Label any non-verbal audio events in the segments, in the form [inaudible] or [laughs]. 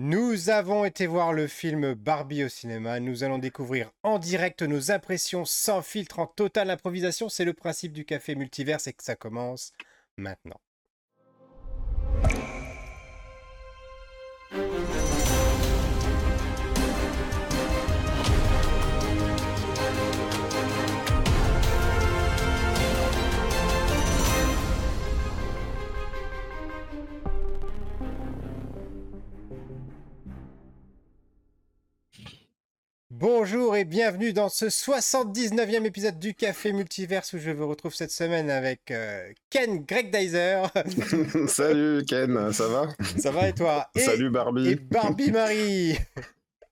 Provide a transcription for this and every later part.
Nous avons été voir le film Barbie au cinéma. Nous allons découvrir en direct nos impressions sans filtre en totale improvisation. C'est le principe du café multiverse et que ça commence maintenant. Bonjour et bienvenue dans ce 79e épisode du Café Multiverse où je vous retrouve cette semaine avec euh, Ken Greg Dyser. [laughs] Salut Ken, ça va? Ça va et toi? Salut Barbie. Et Barbie Marie.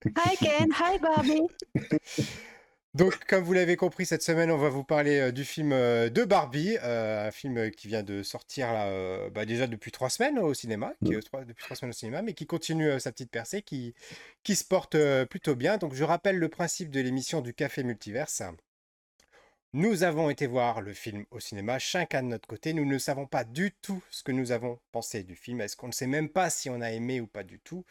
Hi Ken, hi Barbie. [laughs] Donc, comme vous l'avez compris, cette semaine, on va vous parler euh, du film euh, de Barbie, euh, un film qui vient de sortir là, bah, déjà depuis trois semaines au cinéma, qui depuis trois semaines au cinéma, mais qui continue sa petite percée, qui, qui se porte plutôt bien. Donc, je rappelle le principe de l'émission du Café Multiverse. Nous avons été voir le film au cinéma, chacun de notre côté. Nous ne savons pas du tout ce que nous avons pensé du film. Est-ce qu'on ne sait même pas si on a aimé ou pas du tout?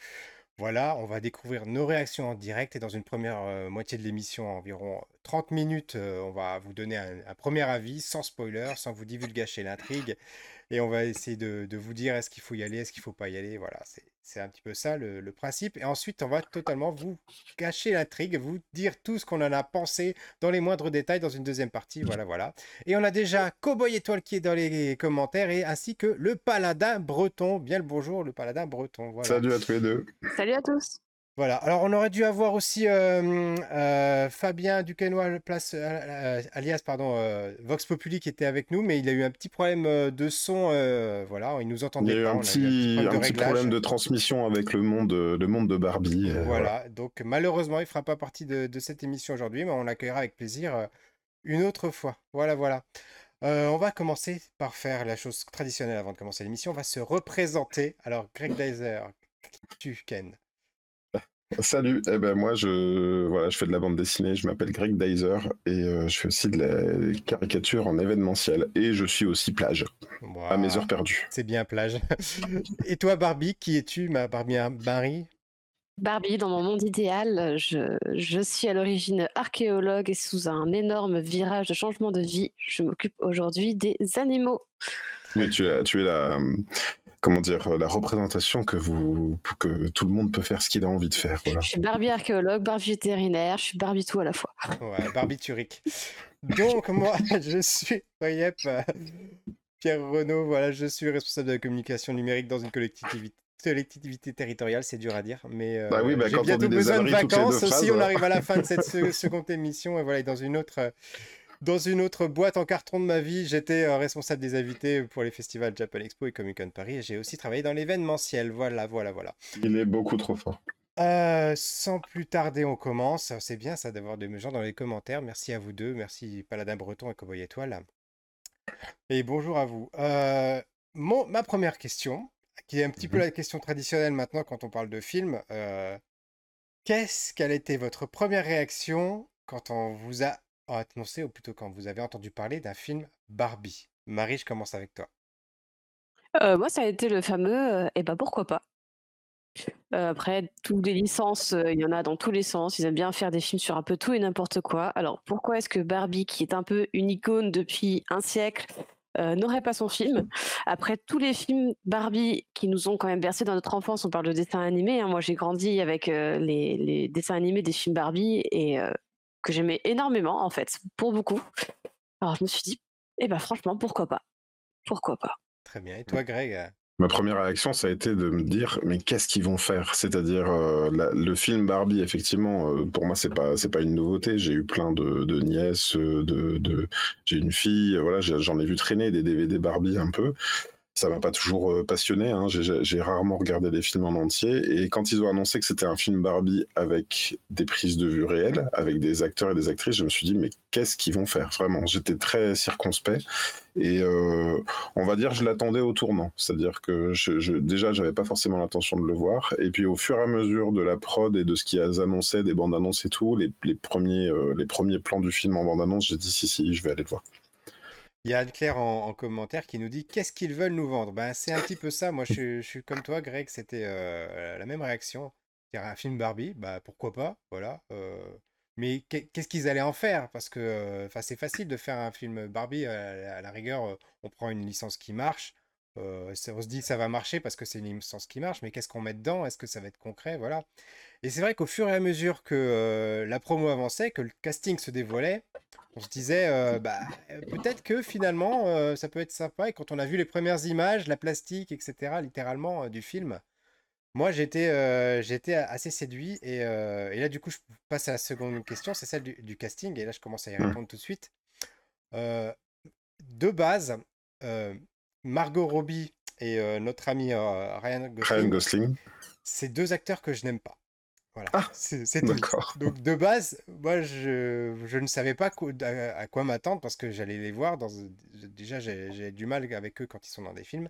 Voilà, on va découvrir nos réactions en direct et dans une première euh, moitié de l'émission, environ 30 minutes, euh, on va vous donner un, premier avis sans spoiler, sans vous divulgacher l'intrigue et on va essayer de, vous dire est-ce qu'il faut y aller, est-ce qu'il faut pas y aller. Voilà, c'est un petit peu ça le, principe. Et ensuite, on va totalement vous cacher l'intrigue, vous dire tout ce qu'on en a pensé dans les moindres détails dans une deuxième partie. Voilà, voilà. Et on a déjà Cowboy Étoile qui est dans les commentaires et ainsi que le Paladin Breton. Bien le bonjour, le Paladin Breton. Voilà. Salut à tous les deux. Salut à tous. Voilà, alors on aurait dû avoir aussi euh, euh, Fabien Duquesnoy, place, euh, alias pardon, Vox Populi qui était avec nous, mais il a eu un petit problème de son, voilà, il nous entendait il y a eu un, petit, un petit, problème de transmission avec le monde, le monde de Barbie. Voilà, donc malheureusement il ne fera pas partie de, de cette émission aujourd'hui, mais on l'accueillera avec plaisir une autre fois. Voilà, voilà. on va commencer par faire la chose traditionnelle avant de commencer l'émission, on va se représenter. Alors Greg Dyser, tu Ken Salut, eh ben moi je voilà, je fais de la bande dessinée, je m'appelle Greg Dyser et euh, je fais aussi de la caricature en événementiel et je suis aussi plage à mes heures perdues. C'est bien plage. [laughs] et toi Barbie, qui es-tu ma Barbie Marie? Barbie, dans mon monde idéal, je, je suis à l'origine archéologue et sous un énorme virage de changement de vie, je m'occupe aujourd'hui des animaux. Mais tu, es, tu es la, comment dire, la représentation que vous, que tout le monde peut faire ce qu'il a envie de faire. Je suis Barbie archéologue, Barbie vétérinaire, je suis Barbie tout à la fois. Ouais, Barbie Turic. Donc moi, [laughs] je suis Pierre Renaud, voilà, je suis responsable de la communication numérique dans une collectivité collectivité territoriale, c'est dur à dire, mais euh, bah oui, bah, j'ai bientôt besoin de vacances. Si on arrive à la fin de cette [laughs] seconde émission, et voilà, dans une autre, dans une autre boîte en carton de ma vie, j'étais euh, responsable des invités pour les festivals Japan Expo et Comic Con Paris. Et j'ai aussi travaillé dans l'événementiel. Voilà, voilà, voilà. Il est beaucoup trop fort. Euh, sans plus tarder, on commence. C'est bien ça d'avoir des gens dans les commentaires. Merci à vous deux. Merci Paladin Breton et Cowboy Étoile. Et bonjour à vous. Euh, ma première question, qui est un petit peu mhm. la question traditionnelle maintenant quand on parle de film. Qu'est-ce quelle été votre première réaction quand on vous a annoncé, ou plutôt quand vous avez entendu parler d'un film Barbie Marie, je commence avec toi. Euh, moi, ça a été le fameux, et bah pourquoi pas. après, toutes les licences, il y en a dans tous les sens. Ils aiment bien faire des films sur un peu tout et n'importe quoi. Alors, pourquoi est-ce que Barbie, qui est un peu une icône depuis un siècle, n'aurait pas son film? Après tous les films Barbie qui nous ont quand même bercé dans notre enfance, on parle de dessins animés. Hein. Moi, j'ai grandi avec les, les, dessins animés des films Barbie et que j'aimais énormément, en fait, pour beaucoup. Alors je me suis dit, eh ben franchement, pourquoi pas? Pourquoi pas? Très bien. Et toi, Greg Ma première réaction, ça a été de me dire, mais qu'est-ce qu'ils vont faire? C'est-à-dire, euh, le film Barbie, effectivement, euh, pour moi, c'est pas, c'est pas une nouveauté. J'ai eu plein de, de nièces, de, de... j'ai une fille, voilà, j'en ai vu traîner des DVD Barbie un peu ça m'a pas toujours euh, passionné. Hein. J'ai rarement regardé des films en entier. Et quand ils ont annoncé que c'était un film Barbie avec des prises de vue réelles, avec des acteurs et des actrices, je me suis dit, mais qu'est-ce qu'ils vont faire? Vraiment, j'étais très circonspect. Et euh, on va dire, je l'attendais au tournant. C'est-à-dire que je, je, déjà, j'avais pas forcément l'intention de le voir. Et puis, au fur et à mesure de la prod et de ce qu'ils annonçaient, des bandes annonces et tout, les, les premiers, euh, les premiers plans du film en bande annonce, j'ai dit, si, si, je vais aller le voir. Il y a Anne-Claire en, commentaire qui nous dit qu'est-ce qu'ils veulent nous vendre? Ben, C'est un petit peu ça. Moi, je, suis comme toi, Greg, c'était euh, la même réaction. Un film Barbie, bah, pourquoi pas, voilà. Euh, mais qu'est-ce qu'ils allaient en faire? Parce que euh, c'est facile de faire un film Barbie, à, la rigueur, on prend une licence qui marche, on se dit ça va marcher parce que c'est une licence qui marche, mais qu'est-ce qu'on met dedans? Est-ce que ça va être concret? Voilà. Et c'est vrai qu'au fur et à mesure que la promo avançait, que le casting se dévoilait, on se disait, bah, peut-être que finalement, ça peut être sympa. Et quand on a vu les premières images, la plastique, etc., littéralement, du film, moi, j'étais j'étais assez séduit. Et, là, du coup, je passe à la seconde question, c'est celle du, casting. Et là, je commence à y mmh. répondre tout de suite. de base, Margot Robbie et notre ami Ryan Gosling, c'est deux acteurs que je n'aime pas. Voilà, ah, c'est D'accord. Donc de base, moi je, je ne savais pas à, quoi m'attendre parce que j'allais les voir. Dans, déjà, j'ai du mal avec eux quand ils sont dans des films.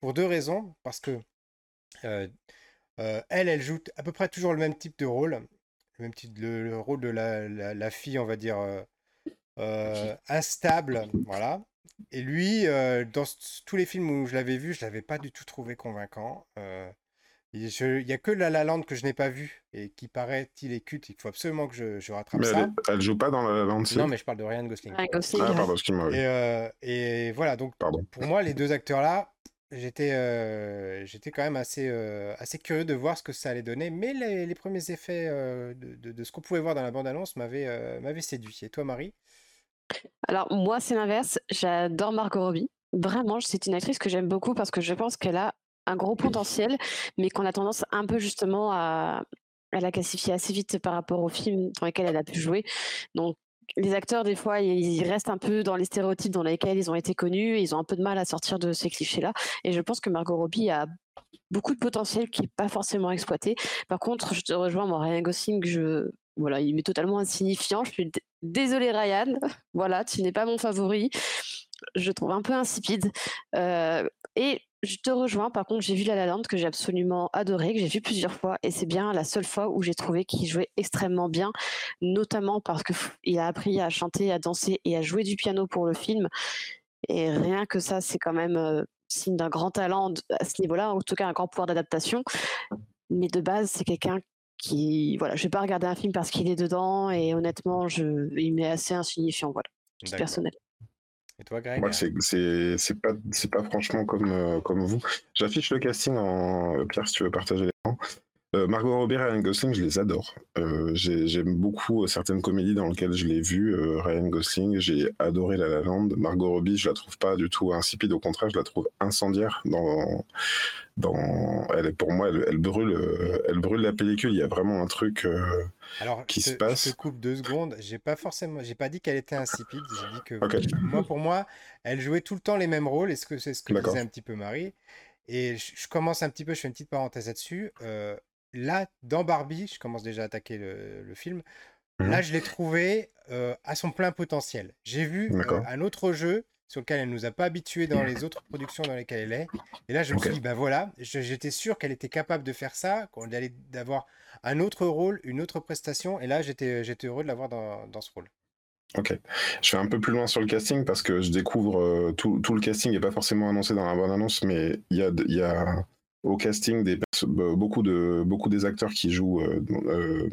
Pour deux raisons. Parce que euh, euh, elle, elle joue à peu près toujours le même type de rôle. Le, même type, le, rôle de la, la, fille, on va dire, euh, instable. Voilà. Et lui, dans tous les films où je l'avais vu, je ne l'avais pas du tout trouvé convaincant. Il n'y a que La La Land que je n'ai pas vu et qui paraît-il est culte. Il faut absolument que je, je rattrape mais ça. Elle, joue pas dans La La Land Non, mais je parle de Ryan Gosling. Ryan Gosling. Ah, pardon, excuse-moi. Et, euh, et, voilà, donc pour moi, les deux acteurs-là, j'étais euh, j'étais quand même assez, euh, assez curieux de voir ce que ça allait donner. Mais les, les premiers effets de, de, de, ce qu'on pouvait voir dans la bande-annonce m'avaient m'avaient séduit. Et toi, Marie? Alors, moi, c'est l'inverse. J'adore Margot Robbie. Vraiment, c'est une actrice que j'aime beaucoup parce que je pense qu'elle a un gros potentiel, mais qu'on a tendance un peu justement à, la classifier assez vite par rapport aux films dans lesquels elle a pu jouer. Donc les acteurs, des fois, ils restent un peu dans les stéréotypes dans lesquels ils ont été connus, ils ont un peu de mal à sortir de ces clichés-là. Et je pense que Margot Robbie a beaucoup de potentiel qui n'est pas forcément exploité. Par contre, je te rejoins, moi, Ryan Gosling, je, voilà, il m'est totalement insignifiant. Je suis désolée, Ryan. [laughs] voilà, tu n'es pas mon favori. Je trouve un peu insipide. Euh, et je te rejoins. Par contre, j'ai vu La La Land que j'ai absolument adoré, que j'ai vu plusieurs fois, et c'est bien la seule fois où j'ai trouvé qu'il jouait extrêmement bien, notamment parce qu'il a appris à chanter, à danser et à jouer du piano pour le film. Et rien que ça, c'est quand même euh, signe d'un grand talent à ce niveau-là, en tout cas un grand pouvoir d'adaptation. Mais de base, c'est quelqu'un qui, voilà, je vais pas regarder un film parce qu'il est dedans, et honnêtement, je, il m'est assez insignifiant, voilà, personnel. Et toi, Greg Moi, c'est pas, pas franchement comme, euh, comme vous. J'affiche le casting en. Pierre, si tu veux partager l'écran. Euh, Margot Robbie et Ryan Gosling, je les adore. Euh, j'aime beaucoup certaines comédies dans lesquelles je l'ai vu. Ryan Gosling, j'ai adoré La La Land. Margot Robbie, je la trouve pas du tout insipide. Au contraire, je la trouve incendiaire dans, dans, elle, pour moi, elle, brûle, euh, elle brûle la pellicule. Il y a vraiment un truc euh, Alors, qui se passe. Je te coupe deux secondes. J'ai pas forcément, j'ai pas dit qu'elle était insipide. J'ai dit que moi, pour moi, elle jouait tout le temps les mêmes rôles. Est-ce que c'est ce que disait un petit peu Marie Et je, commence un petit peu. Je fais une petite parenthèse là-dessus. Euh, là, dans Barbie, je commence déjà à attaquer le, film. Mmh. Là, je l'ai trouvé à son plein potentiel. J'ai vu un autre jeu sur lequel elle nous a pas habitués dans les autres productions dans lesquelles elle est. Et là, je me suis dit, ben voilà, j'étais sûr qu'elle était capable de faire ça, qu'on allait d'avoir un autre rôle, une autre prestation. Et là, j'étais heureux de l'avoir dans, dans, ce rôle. Ok. Je vais un peu plus loin sur le casting parce que je découvre euh, tout, tout, le casting n'est pas forcément annoncé dans la bonne annonce, mais il y a, y a au casting des beaucoup de beaucoup des acteurs qui jouent euh, euh,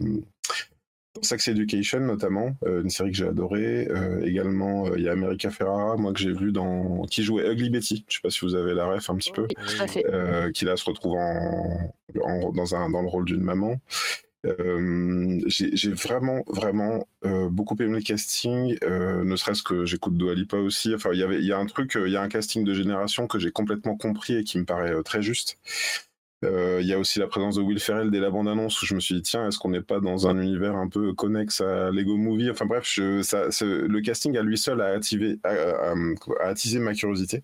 Sex Education notamment, euh, une série que j'ai adorée. Également, il y a America Ferrara, moi que j'ai vu dans qui jouait Ugly Betty. Je sais pas si vous avez la ref un petit peu. qui là se retrouve en, dans un dans le rôle d'une maman. J'ai vraiment vraiment beaucoup aimé le casting, ne serait-ce que j'écoute Dua aussi. Enfin, y il y a un truc, il y a un casting de génération que j'ai complètement compris et qui me paraît très juste. Euh, il y a aussi la présence de Will Ferrell dès la bande-annonce où je me suis dit, tiens, est-ce qu'on n'est pas dans un univers un peu connexe à Lego Movie? Enfin bref, le casting à lui seul a, attisé ma curiosité.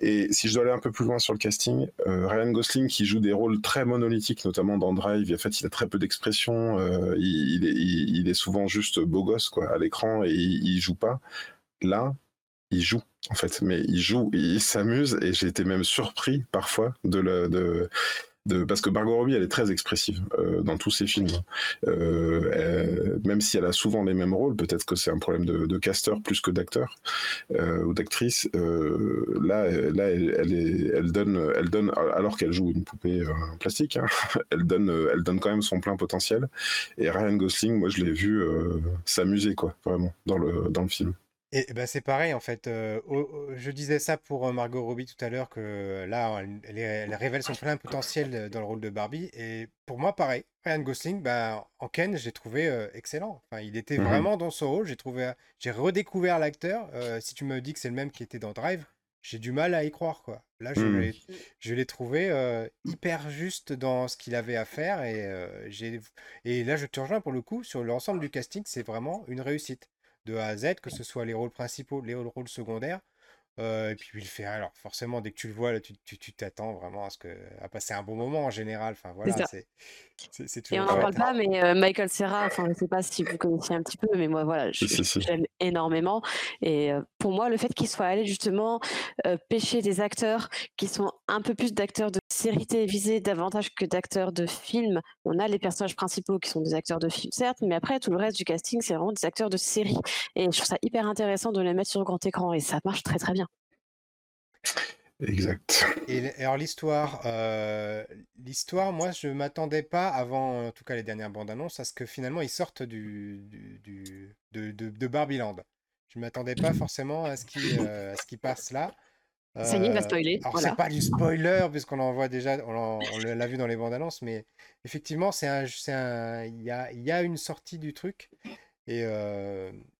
Et si je dois aller un peu plus loin sur le casting, euh, Ryan Gosling qui joue des rôles très monolithiques, notamment dans Drive, en fait il a très peu d'expression, euh, il, est, souvent juste beau gosse quoi, à l'écran et il, il joue pas. Là, il joue en fait, mais il joue, il s'amuse et j'ai été même surpris parfois de, le, de, de, parce que Margot Robbie, elle est très expressive euh, dans tous ses films. Euh, même si elle a souvent les mêmes rôles, peut-être que c'est un problème de, de casteur plus que d'acteur euh, ou d'actrice. là, là, elle, est, elle donne, elle donne, alors qu'elle joue une poupée en plastique, hein, [laughs] elle donne, elle donne quand même son plein potentiel. Et Ryan Gosling, moi, je l'ai vu s'amuser, quoi, vraiment, dans le dans le film. Et bah, c'est pareil en fait. je disais ça pour Margot Robbie tout à l'heure que là, elle, révèle son plein potentiel dans le rôle de Barbie. Et pour moi, pareil. Ryan Gosling, bah, en Ken, j'ai trouvé excellent. Enfin, il était mmh vraiment dans son rôle. J'ai trouvé, j'ai redécouvert l'acteur. si tu me dis que c'est le même qui était dans Drive, j'ai du mal à y croire quoi. Là, je mmh. l'ai, je l'ai trouvé hyper juste dans ce qu'il avait à faire et j'ai, et là, je te rejoins pour le coup sur l'ensemble du casting. C'est vraiment une réussite de A à Z, que ce soit les rôles principaux, les rôles secondaires. Euh, et puis il fait alors forcément dès que tu le vois là tu t'attends vraiment à ce que à passer un bon moment en général enfin voilà c'est et on n'en parle pas mais euh, Michael Serra enfin je sais pas si vous connaissez un petit peu mais moi voilà j'aime énormément. Et euh, pour moi le fait qu'il soit allé justement pêcher des acteurs qui sont un peu plus d'acteurs de séries télévisées davantage que d'acteurs de films on a les personnages principaux qui sont des acteurs de films certes mais après tout le reste du casting c'est vraiment des acteurs de séries. Et je trouve ça hyper intéressant de les mettre sur grand écran et ça marche très très bien Exact. Et alors l'histoire, euh, l'histoire, moi je m'attendais pas avant, en tout cas les dernières bandes annonces, à ce que finalement ils sortent du, du, de, de, de Barbieland. Je m'attendais pas forcément à ce qui, euh, ce qui passe là. Ça y est, il va euh, spoiler. Alors c'est pas du spoiler puisqu'on en voit déjà, on, l'a vu dans les bandes annonces, mais effectivement c'est un, c'est un, il y a, il y a une sortie du truc et,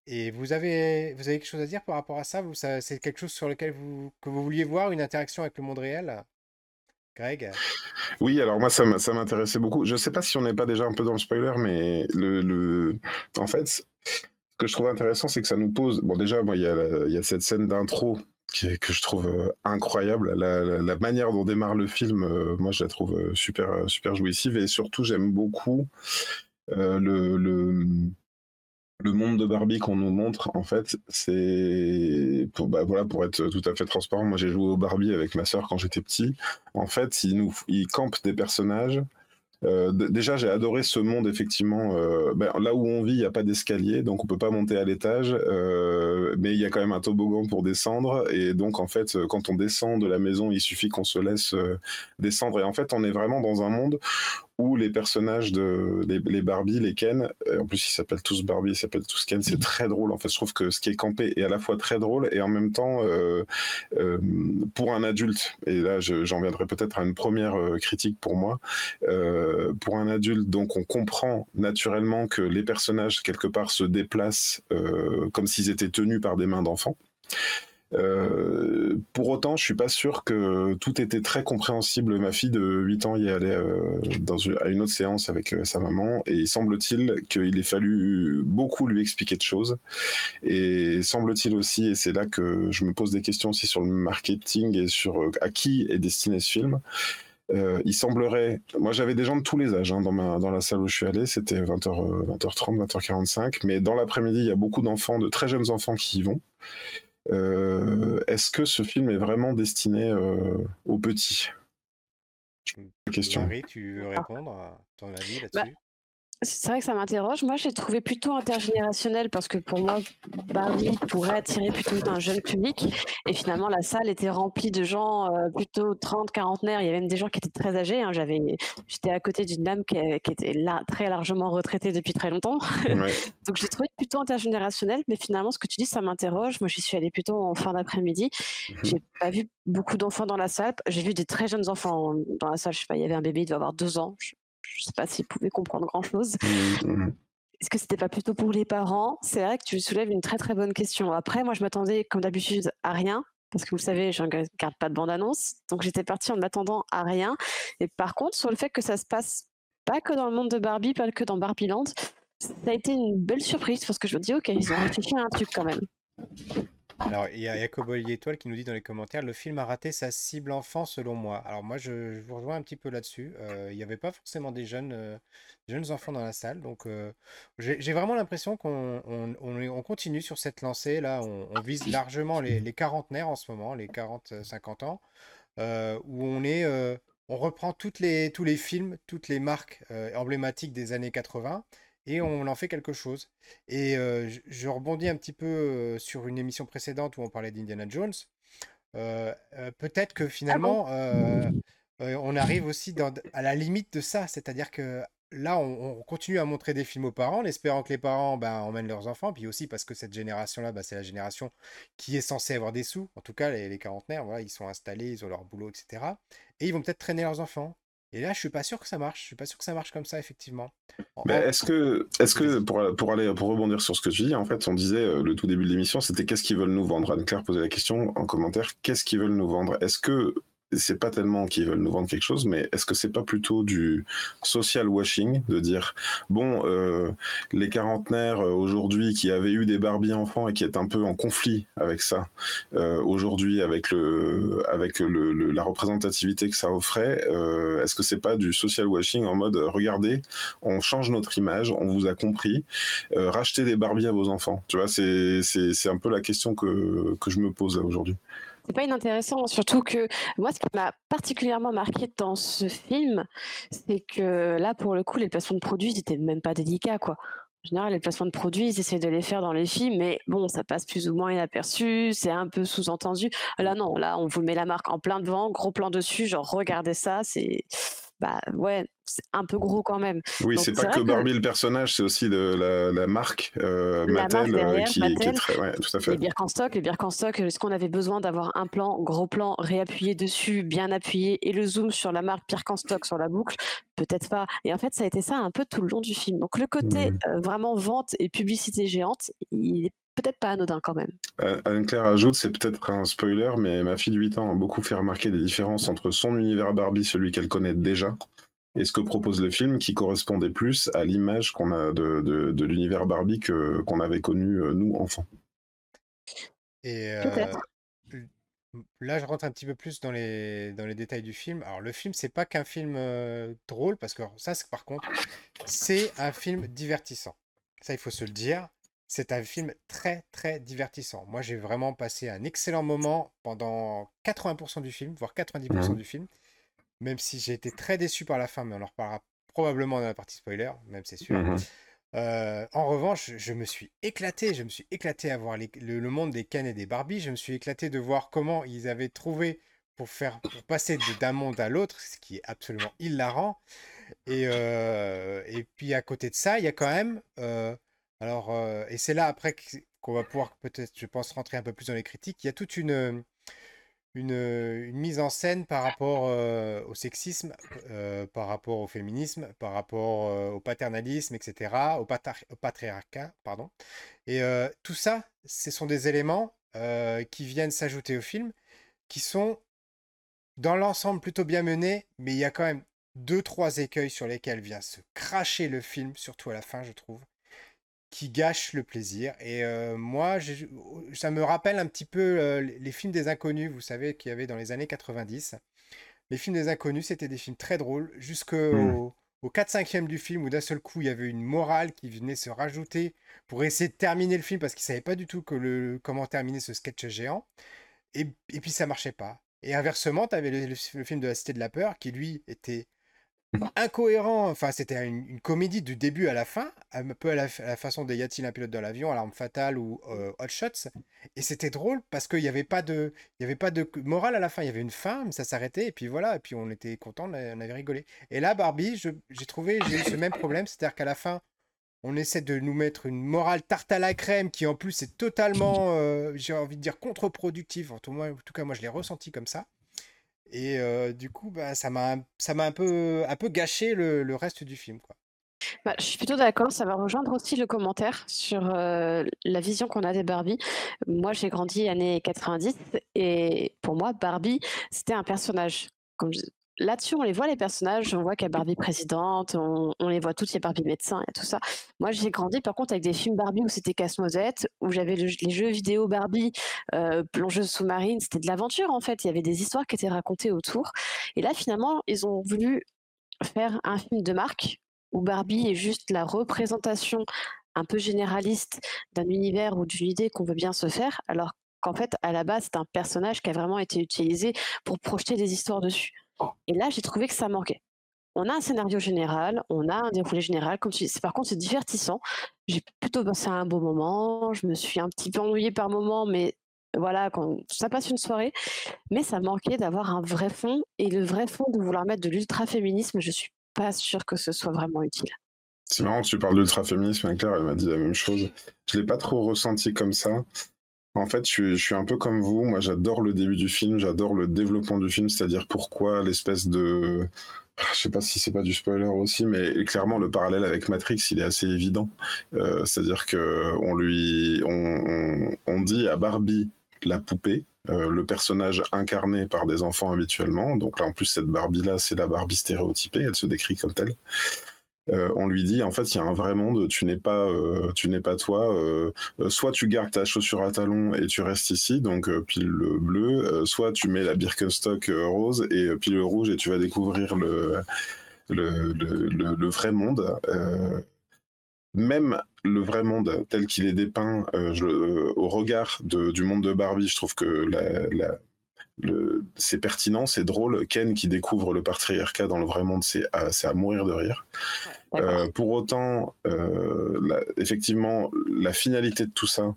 et vous avez, vous avez quelque chose à dire par rapport à ça, C'est quelque chose sur lequel vous, que vous vouliez voir, une interaction avec le monde réel? Greg? Oui, alors moi, ça m'intéressait beaucoup. Je ne sais pas si on n'est pas déjà un peu dans le spoiler, mais le, le... en fait, ce que je trouve intéressant, c'est que ça nous pose. Bon, déjà, il y, y a cette scène d'intro que je trouve incroyable. La, la, manière dont démarre le film, moi, je la trouve super, super jouissive. Et surtout, j'aime beaucoup le, le le monde de Barbie qu'on nous montre, en fait, c'est pour, bah, voilà, pour être tout à fait transparent. Moi, j'ai joué au Barbie avec ma sœur quand j'étais petit. En fait, il nous, il campe des personnages. Euh, déjà, j'ai adoré ce monde, effectivement. Euh, ben, là où on vit, il n'y a pas d'escalier, donc on peut pas monter à l'étage, euh, mais il y a quand même un toboggan pour descendre. Et donc, en fait, quand on descend de la maison, il suffit qu'on se laisse descendre. Et en fait, on est vraiment dans un monde où les personnages de les, Barbie, les Ken, euh, en plus ils s'appellent tous Barbie, ils s'appellent tous Ken, c'est très drôle. En fait, je trouve que ce qui est campé est à la fois très drôle et en même temps euh, euh, pour un adulte. Et là, j'en viendrai peut-être à une première critique pour moi. pour un adulte, donc on comprend naturellement que les personnages quelque part se déplacent comme s'ils étaient tenus par des mains d'enfants. Euh, pour autant, je suis pas sûr que tout était très compréhensible. Ma fille de 8 ans y allait euh, dans une, à une autre séance avec euh, sa maman et il semble-t-il qu'il ait fallu beaucoup lui expliquer de choses. Et semble-t-il aussi, et c'est là que je me pose des questions aussi sur le marketing et sur à qui est destiné ce film. il semblerait, moi j'avais des gens de tous les âges hein, dans la salle où je suis allé, c'était 20h, 20h30, 20h45, mais dans l'après-midi, il y a beaucoup d'enfants, de très jeunes enfants qui y vont. Euh, est-ce que ce film est vraiment destiné euh, aux petits? Question. Marie, tu veux répondre à ton avis bah, là-dessus? C'est vrai que ça m'interroge. Moi, j'ai trouvé plutôt intergénérationnel parce que pour moi, Barbie pourrait attirer plutôt un jeune public. Et finalement, la salle était remplie de gens euh, plutôt 30, 40 Il y avait même des gens qui étaient très âgés. Hein. J'avais, j'étais à côté d'une dame qui, était là, très largement retraitée depuis très longtemps. [laughs] Donc, j'ai trouvé plutôt intergénérationnel. Mais finalement, ce que tu dis, ça m'interroge. Moi, j'y suis allée plutôt en fin d'après-midi. Je mhm. J'ai pas vu beaucoup d'enfants dans la salle. J'ai vu des très jeunes enfants dans la salle. Je sais pas, il y avait un bébé, il devait avoir deux ans je sais pas s'ils pouvaient comprendre grand chose. Mmh. Est-ce que c'était pas plutôt pour les parents? C'est vrai que tu soulèves une très très bonne question. Après, moi, je m'attendais, comme d'habitude, à rien. Parce que vous le savez, je ne regarde pas de bande-annonce. Donc j'étais partie en m'attendant à rien. Et par contre, sur le fait que ça se passe pas que dans le monde de Barbie, pas que dans Barbieland, ça a été une belle surprise parce que je me dis, ok, ils ont réfléchi à un truc quand même. Alors, il y a Jacob Étoile qui nous dit dans les commentaires, le film a raté sa cible enfant selon moi. Alors moi, je, vous rejoins un petit peu là-dessus. Euh, il n'y avait pas forcément des jeunes, euh, jeunes enfants dans la salle. Donc, euh, j'ai vraiment l'impression qu'on on, continue sur cette lancée. Là, on, vise largement les, les, quarantenaires en ce moment, les 40-50 ans, où on est on reprend toutes les, tous les films, toutes les marques emblématiques des années 80 et on en fait quelque chose. Et je, rebondis un petit peu sur une émission précédente où on parlait d'Indiana Jones. Peut-être que ah finalement, on arrive aussi à la limite de ça, c'est-à-dire que là, on, continue à montrer des films aux parents, en espérant que les parents ben, emmènent leurs enfants, puis aussi parce que cette génération-là, ben, c'est la génération qui est censée avoir des sous. En tout cas, les, les quarantenaires, voilà, ils sont installés, ils ont leur boulot, etc. Et ils vont peut-être traîner leurs enfants. Et là, je suis pas sûr que ça marche. Je suis pas sûr que ça marche comme ça, effectivement. Mais est-ce que, est-ce que pour, pour, aller pour rebondir sur ce que tu dis, en fait, on disait euh, le tout début de l'émission, c'était qu'est-ce qu'ils veulent nous vendre? Anne-Claire posait la question en commentaire qu'est-ce qu'ils veulent nous vendre? Est-ce que c'est pas tellement qu'ils veulent nous vendre quelque chose, mais est-ce que c'est pas plutôt du social washing de dire bon, euh, les quarantenaires euh, aujourd'hui qui avaient eu des Barbie enfants et qui est un peu en conflit avec ça euh, aujourd'hui avec le avec le, la représentativité que ça offrait, est-ce que c'est pas du social washing en mode regardez, on change notre image, on vous a compris, rachetez des Barbie à vos enfants, tu vois, c'est c'est un peu la question que que je me pose aujourd'hui. C'est pas inintéressant, surtout que moi, ce qui m'a particulièrement marqué dans ce film, c'est que là, pour le coup, les placements de produits n'étaient même pas délicats, quoi. En général, les placements de produits, ils essaient de les faire dans les films, mais bon, ça passe plus ou moins inaperçu, c'est un peu sous-entendu. Là, non, là, on vous met la marque en plein devant, gros plan dessus, genre regardez ça, c'est bah ouais, c'est un peu gros quand même. Oui, c'est pas que Barbie le personnage, c'est aussi de la, marque euh, Mattel, euh, qui, est très. Ouais, tout à fait. Les Birkenstock, les Birkenstock, est-ce qu'on avait besoin d'avoir un plan, gros plan, réappuyé dessus, bien appuyé, et le zoom sur la marque Birkenstock sur la boucle? Peut-être pas. Et en fait, ça a été ça un peu tout le long du film. Donc le côté mmh. euh, vraiment vente et publicité géante, il est peut-être pas anodin quand même. Anne-Claire ajoute, c'est peut-être un spoiler, mais ma fille de 8 ans a beaucoup fait remarquer des différences entre son univers Barbie, celui qu'elle connaît déjà, et ce que propose le film, qui correspondait plus à l'image qu'on a de, l'univers Barbie que, qu'on avait connu, euh, nous, enfants. Et euh, là, je rentre un petit peu plus dans les, dans les détails du film. Alors, le film, c'est pas qu'un film euh, drôle, parce que ça, par contre, c'est un film divertissant. Ça, il faut se le dire. C'est un film très très divertissant. Moi, j'ai vraiment passé un excellent moment pendant 80% du film, voire 90% mmh. du film, même si j'ai été très déçu par la fin, mais on en reparlera probablement dans la partie spoiler, même c'est sûr. Mmh euh, en revanche, je me suis éclaté, je me suis éclaté à voir le, monde des Ken et des Barbie, je me suis éclaté de voir comment ils avaient trouvé pour faire pour passer d'un monde à l'autre, ce qui est absolument hilarant. Et, euh, et puis à côté de ça, il y a quand même euh, alors, euh, et c'est là après qu'on va pouvoir peut-être, je pense, rentrer un peu plus dans les critiques. Il y a toute une, une, mise en scène par rapport euh, au sexisme, euh, par rapport au féminisme, par rapport au paternalisme, etc., au, patriarcat, pardon. Et tout ça, ce sont des éléments qui viennent s'ajouter au film, qui sont dans l'ensemble plutôt bien menés, mais il y a quand même deux, trois écueils sur lesquels vient se cracher le film, surtout à la fin, je trouve qui gâche le plaisir. Et moi, ça me rappelle un petit peu les films des inconnus, vous savez, qu'il y avait dans les années 90. Les films des inconnus, c'était des films très drôles, jusqu'au mmh. au 4-5e du film, où d'un seul coup, il y avait une morale qui venait se rajouter pour essayer de terminer le film, parce qu'ils ne savaient pas du tout que le, comment terminer ce sketch géant. Et, et puis, ça marchait pas. Et inversement, tu avais le, le, film de la Cité de la Peur, qui lui était incohérent. Enfin, c'était une, comédie du début à la fin, un peu à la, façon de Y a-t-il un pilote dans l'avion, Alarme fatale ou euh, Hot Shots. Et c'était drôle parce qu'il n'y avait pas de, y avait pas de morale à la fin. Il y avait une fin, mais ça s'arrêtait et puis voilà. Et puis on était content, on avait rigolé. Et là, Barbie, j'ai trouvé, j'ai eu ce même problème, c'est-à-dire qu'à la fin, on essaie de nous mettre une morale tarte à la crème qui en plus est totalement, euh, j'ai envie de dire, contre-productive. En tout cas, moi je l'ai ressenti comme ça. Et du coup, bah, ça m'a un peu, gâché le, reste du film, quoi. Bah, je suis plutôt d'accord, ça va rejoindre aussi le commentaire sur la vision qu'on a des Barbie. Moi, j'ai grandi années 90 et pour moi, Barbie, c'était un personnage. Là-dessus, on les voit les personnages, on voit qu'il y a Barbie présidente, on, les voit tous, il y a Barbie médecin, il y a tout ça. Moi, j'ai grandi par contre avec des films Barbie où c'était casse-noisette, où j'avais les jeux vidéo Barbie, euh, plongeuse sous-marine, c'était de l'aventure en fait, il y avait des histoires qui étaient racontées autour. Et là, finalement, ils ont voulu faire un film de marque où Barbie est juste la représentation un peu généraliste d'un univers ou d'une idée qu'on veut bien se faire, alors qu'en fait, à la base, c'est un personnage qui a vraiment été utilisé pour projeter des histoires dessus. Et là, j'ai trouvé que ça manquait. On a un scénario général, on a un déroulé général. Comme tu par contre, c'est divertissant. J'ai plutôt passé un beau moment. Je me suis un petit peu ennuyée par moment, mais voilà, quand ça passe une soirée. Mais ça manquait d'avoir un vrai fond. Et le vrai fond de vouloir mettre de l'ultra-féminisme, je suis pas sûre que ce soit vraiment utile. C'est marrant, tu parles d'ultra-féminisme, Claire, elle m'a dit la même chose. Je l'ai pas trop ressenti comme ça. En fait, je suis, un peu comme vous. Moi, j'adore le début du film, j'adore le développement du film, c'est-à-dire pourquoi l'espèce de. Je sais pas si c'est pas du spoiler aussi, mais clairement le parallèle avec Matrix, il est assez évident. Euh, c'est-à-dire que on lui, on, dit à Barbie la poupée, euh, le personnage incarné par des enfants habituellement. Donc là, en plus, cette Barbie-là, c'est la Barbie stéréotypée, elle se décrit comme telle. Euh, on lui dit en fait il y a un vrai monde, tu n'es pas, euh, tu n'es pas toi. Euh, soit tu gardes ta chaussure à talons et tu restes ici, donc pile le bleu. soit tu mets la Birkenstock rose et pile le rouge et tu vas découvrir le le, le, vrai monde. même le vrai monde tel qu'il est dépeint au regard du monde de Barbie, je trouve que la, c'est pertinent, c'est drôle. Ken qui découvre le patriarcat dans le vrai monde, c'est à, à mourir de rire. Euh, pour autant, euh, effectivement, la finalité de tout ça,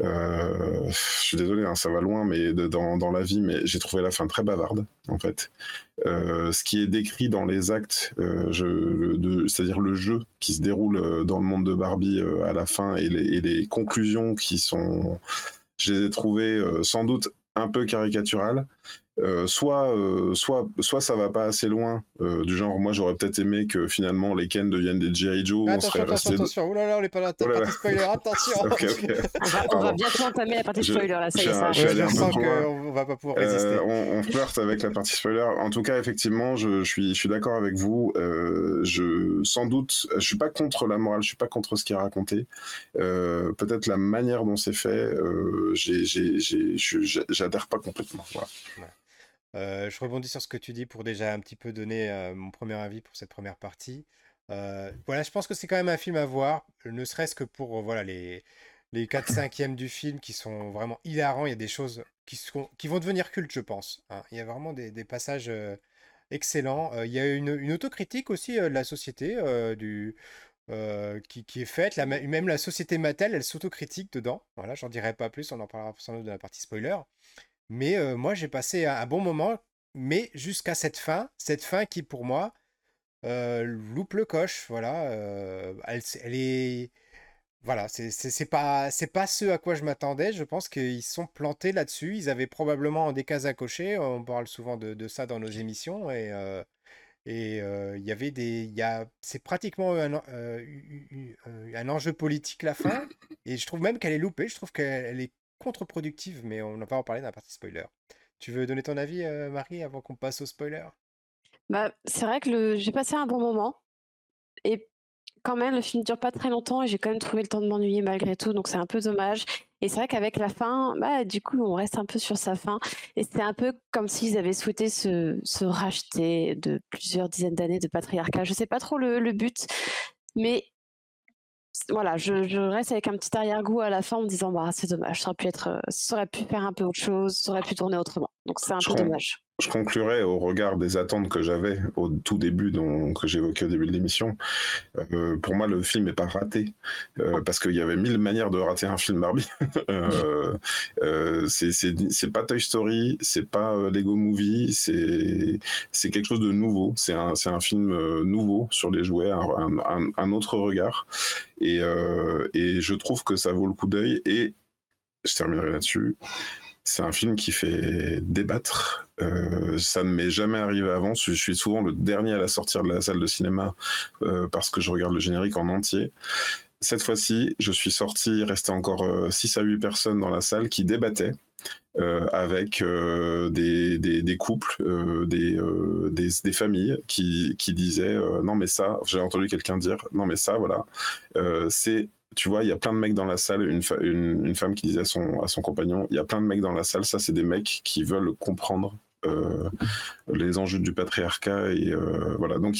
euh, je suis désolé, hein, ça va loin, mais dans, la vie, mais j'ai trouvé la fin très bavarde, en fait. ce qui est décrit dans les actes, c'est-à-dire le jeu qui se déroule dans le monde de Barbie à la fin et les, et les, conclusions qui sont, je les ai trouvées sans doute un peu caricatural. Euh, soit, euh, soit, soit ça va pas assez loin, euh, du genre, moi j'aurais peut-être aimé que finalement les Ken deviennent des G.I. Joe. attention, on serait attention, attention. Oh là là, on est pas là, oh partie spoiler, attention. [laughs] on, va, bientôt entamer la partie spoiler, là, ça y est, ça. Je, je sens qu'on va pas pouvoir résister. on, flirte avec la partie spoiler. En tout cas, effectivement, je, je suis, je suis d'accord avec vous. je, sans doute, je suis pas contre la morale, je suis pas contre ce qui est raconté. peut-être la manière dont c'est fait, j'adhère pas complètement. Voilà. Euh, je rebondis sur ce que tu dis pour déjà un petit peu donner euh, mon premier avis pour cette première partie. Euh, voilà, je pense que c'est quand même un film à voir, ne serait-ce que pour voilà les, les 4 5 [coughs] du film qui sont vraiment hilarants. Il y a des choses qui, sont, qui vont devenir cultes, je pense. Hein. Il y a vraiment des, des passages excellents. il y a une, une autocritique aussi de la société du, qui, qui, est faite. La, même la société Mattel, elle s'autocritique dedans. Voilà, j'en dirai pas plus, on en parlera sans doute dans la partie spoiler. Mais moi, j'ai passé un, bon moment, mais jusqu'à cette fin, cette fin qui, pour moi, loupe le coche. Voilà, elle, elle, est. Voilà, c'est pas, pas ce à quoi je m'attendais. Je pense qu'ils sont plantés là-dessus. Ils avaient probablement des cases à cocher. On parle souvent de, ça dans nos émissions. Et. Et il y avait des, c'est pratiquement un, un, enjeu politique la fin. Et je trouve même qu'elle est loupée. Je trouve qu'elle est contre-productive, mais on va en parler dans la partie spoiler. Tu veux donner ton avis, euh, Marie, avant qu'on passe au spoiler? Bah, C'est vrai que j'ai passé un bon moment. Et quand même, le film dure pas très longtemps et j'ai quand même trouvé le temps de m'ennuyer malgré tout, donc c'est un peu dommage. Et c'est vrai qu'avec la fin, bah, du coup, on reste un peu sur sa fin. Et c'est un peu comme s'ils avaient souhaité se, se racheter de plusieurs dizaines d'années de patriarcat. Je sais pas trop le but, mais voilà, je, reste avec un petit arrière-goût à la fin en me disant bah c'est dommage, ça aurait pu être, euh, ça aurait pu faire un peu autre chose, ça aurait pu tourner autrement. Donc c'est un peu dommage je conclurai au regard des attentes que j'avais au tout début, que j'évoquais au début de l'émission. Euh, pour moi, le film n'est pas raté euh, parce qu'il y avait mille manières de rater un film Barbie. [laughs] euh, euh, c'est pas Toy Story, c'est pas Lego Movie, c'est quelque chose de nouveau. C'est un, un film nouveau sur les jouets, un, un, un autre regard. Et, et je trouve que ça vaut le coup d'œil. Et je terminerai là-dessus. C'est un film qui fait débattre. Euh, ça ne m'est jamais arrivé avant. Je suis souvent le dernier à la sortir de la salle de cinéma euh, parce que je regarde le générique en entier. Cette fois-ci, je suis sorti, il restait encore 6 euh, à 8 personnes dans la salle qui débattaient. avec des, couples, des, des, familles qui, qui disaient non mais ça, j'ai entendu quelqu'un dire non mais ça voilà, c'est tu vois, il y a plein de mecs dans la salle, une, une, femme qui disait à son, à son compagnon, il y a plein de mecs dans la salle, ça c'est des mecs qui veulent comprendre euh, les enjeux du patriarcat et euh, voilà. Donc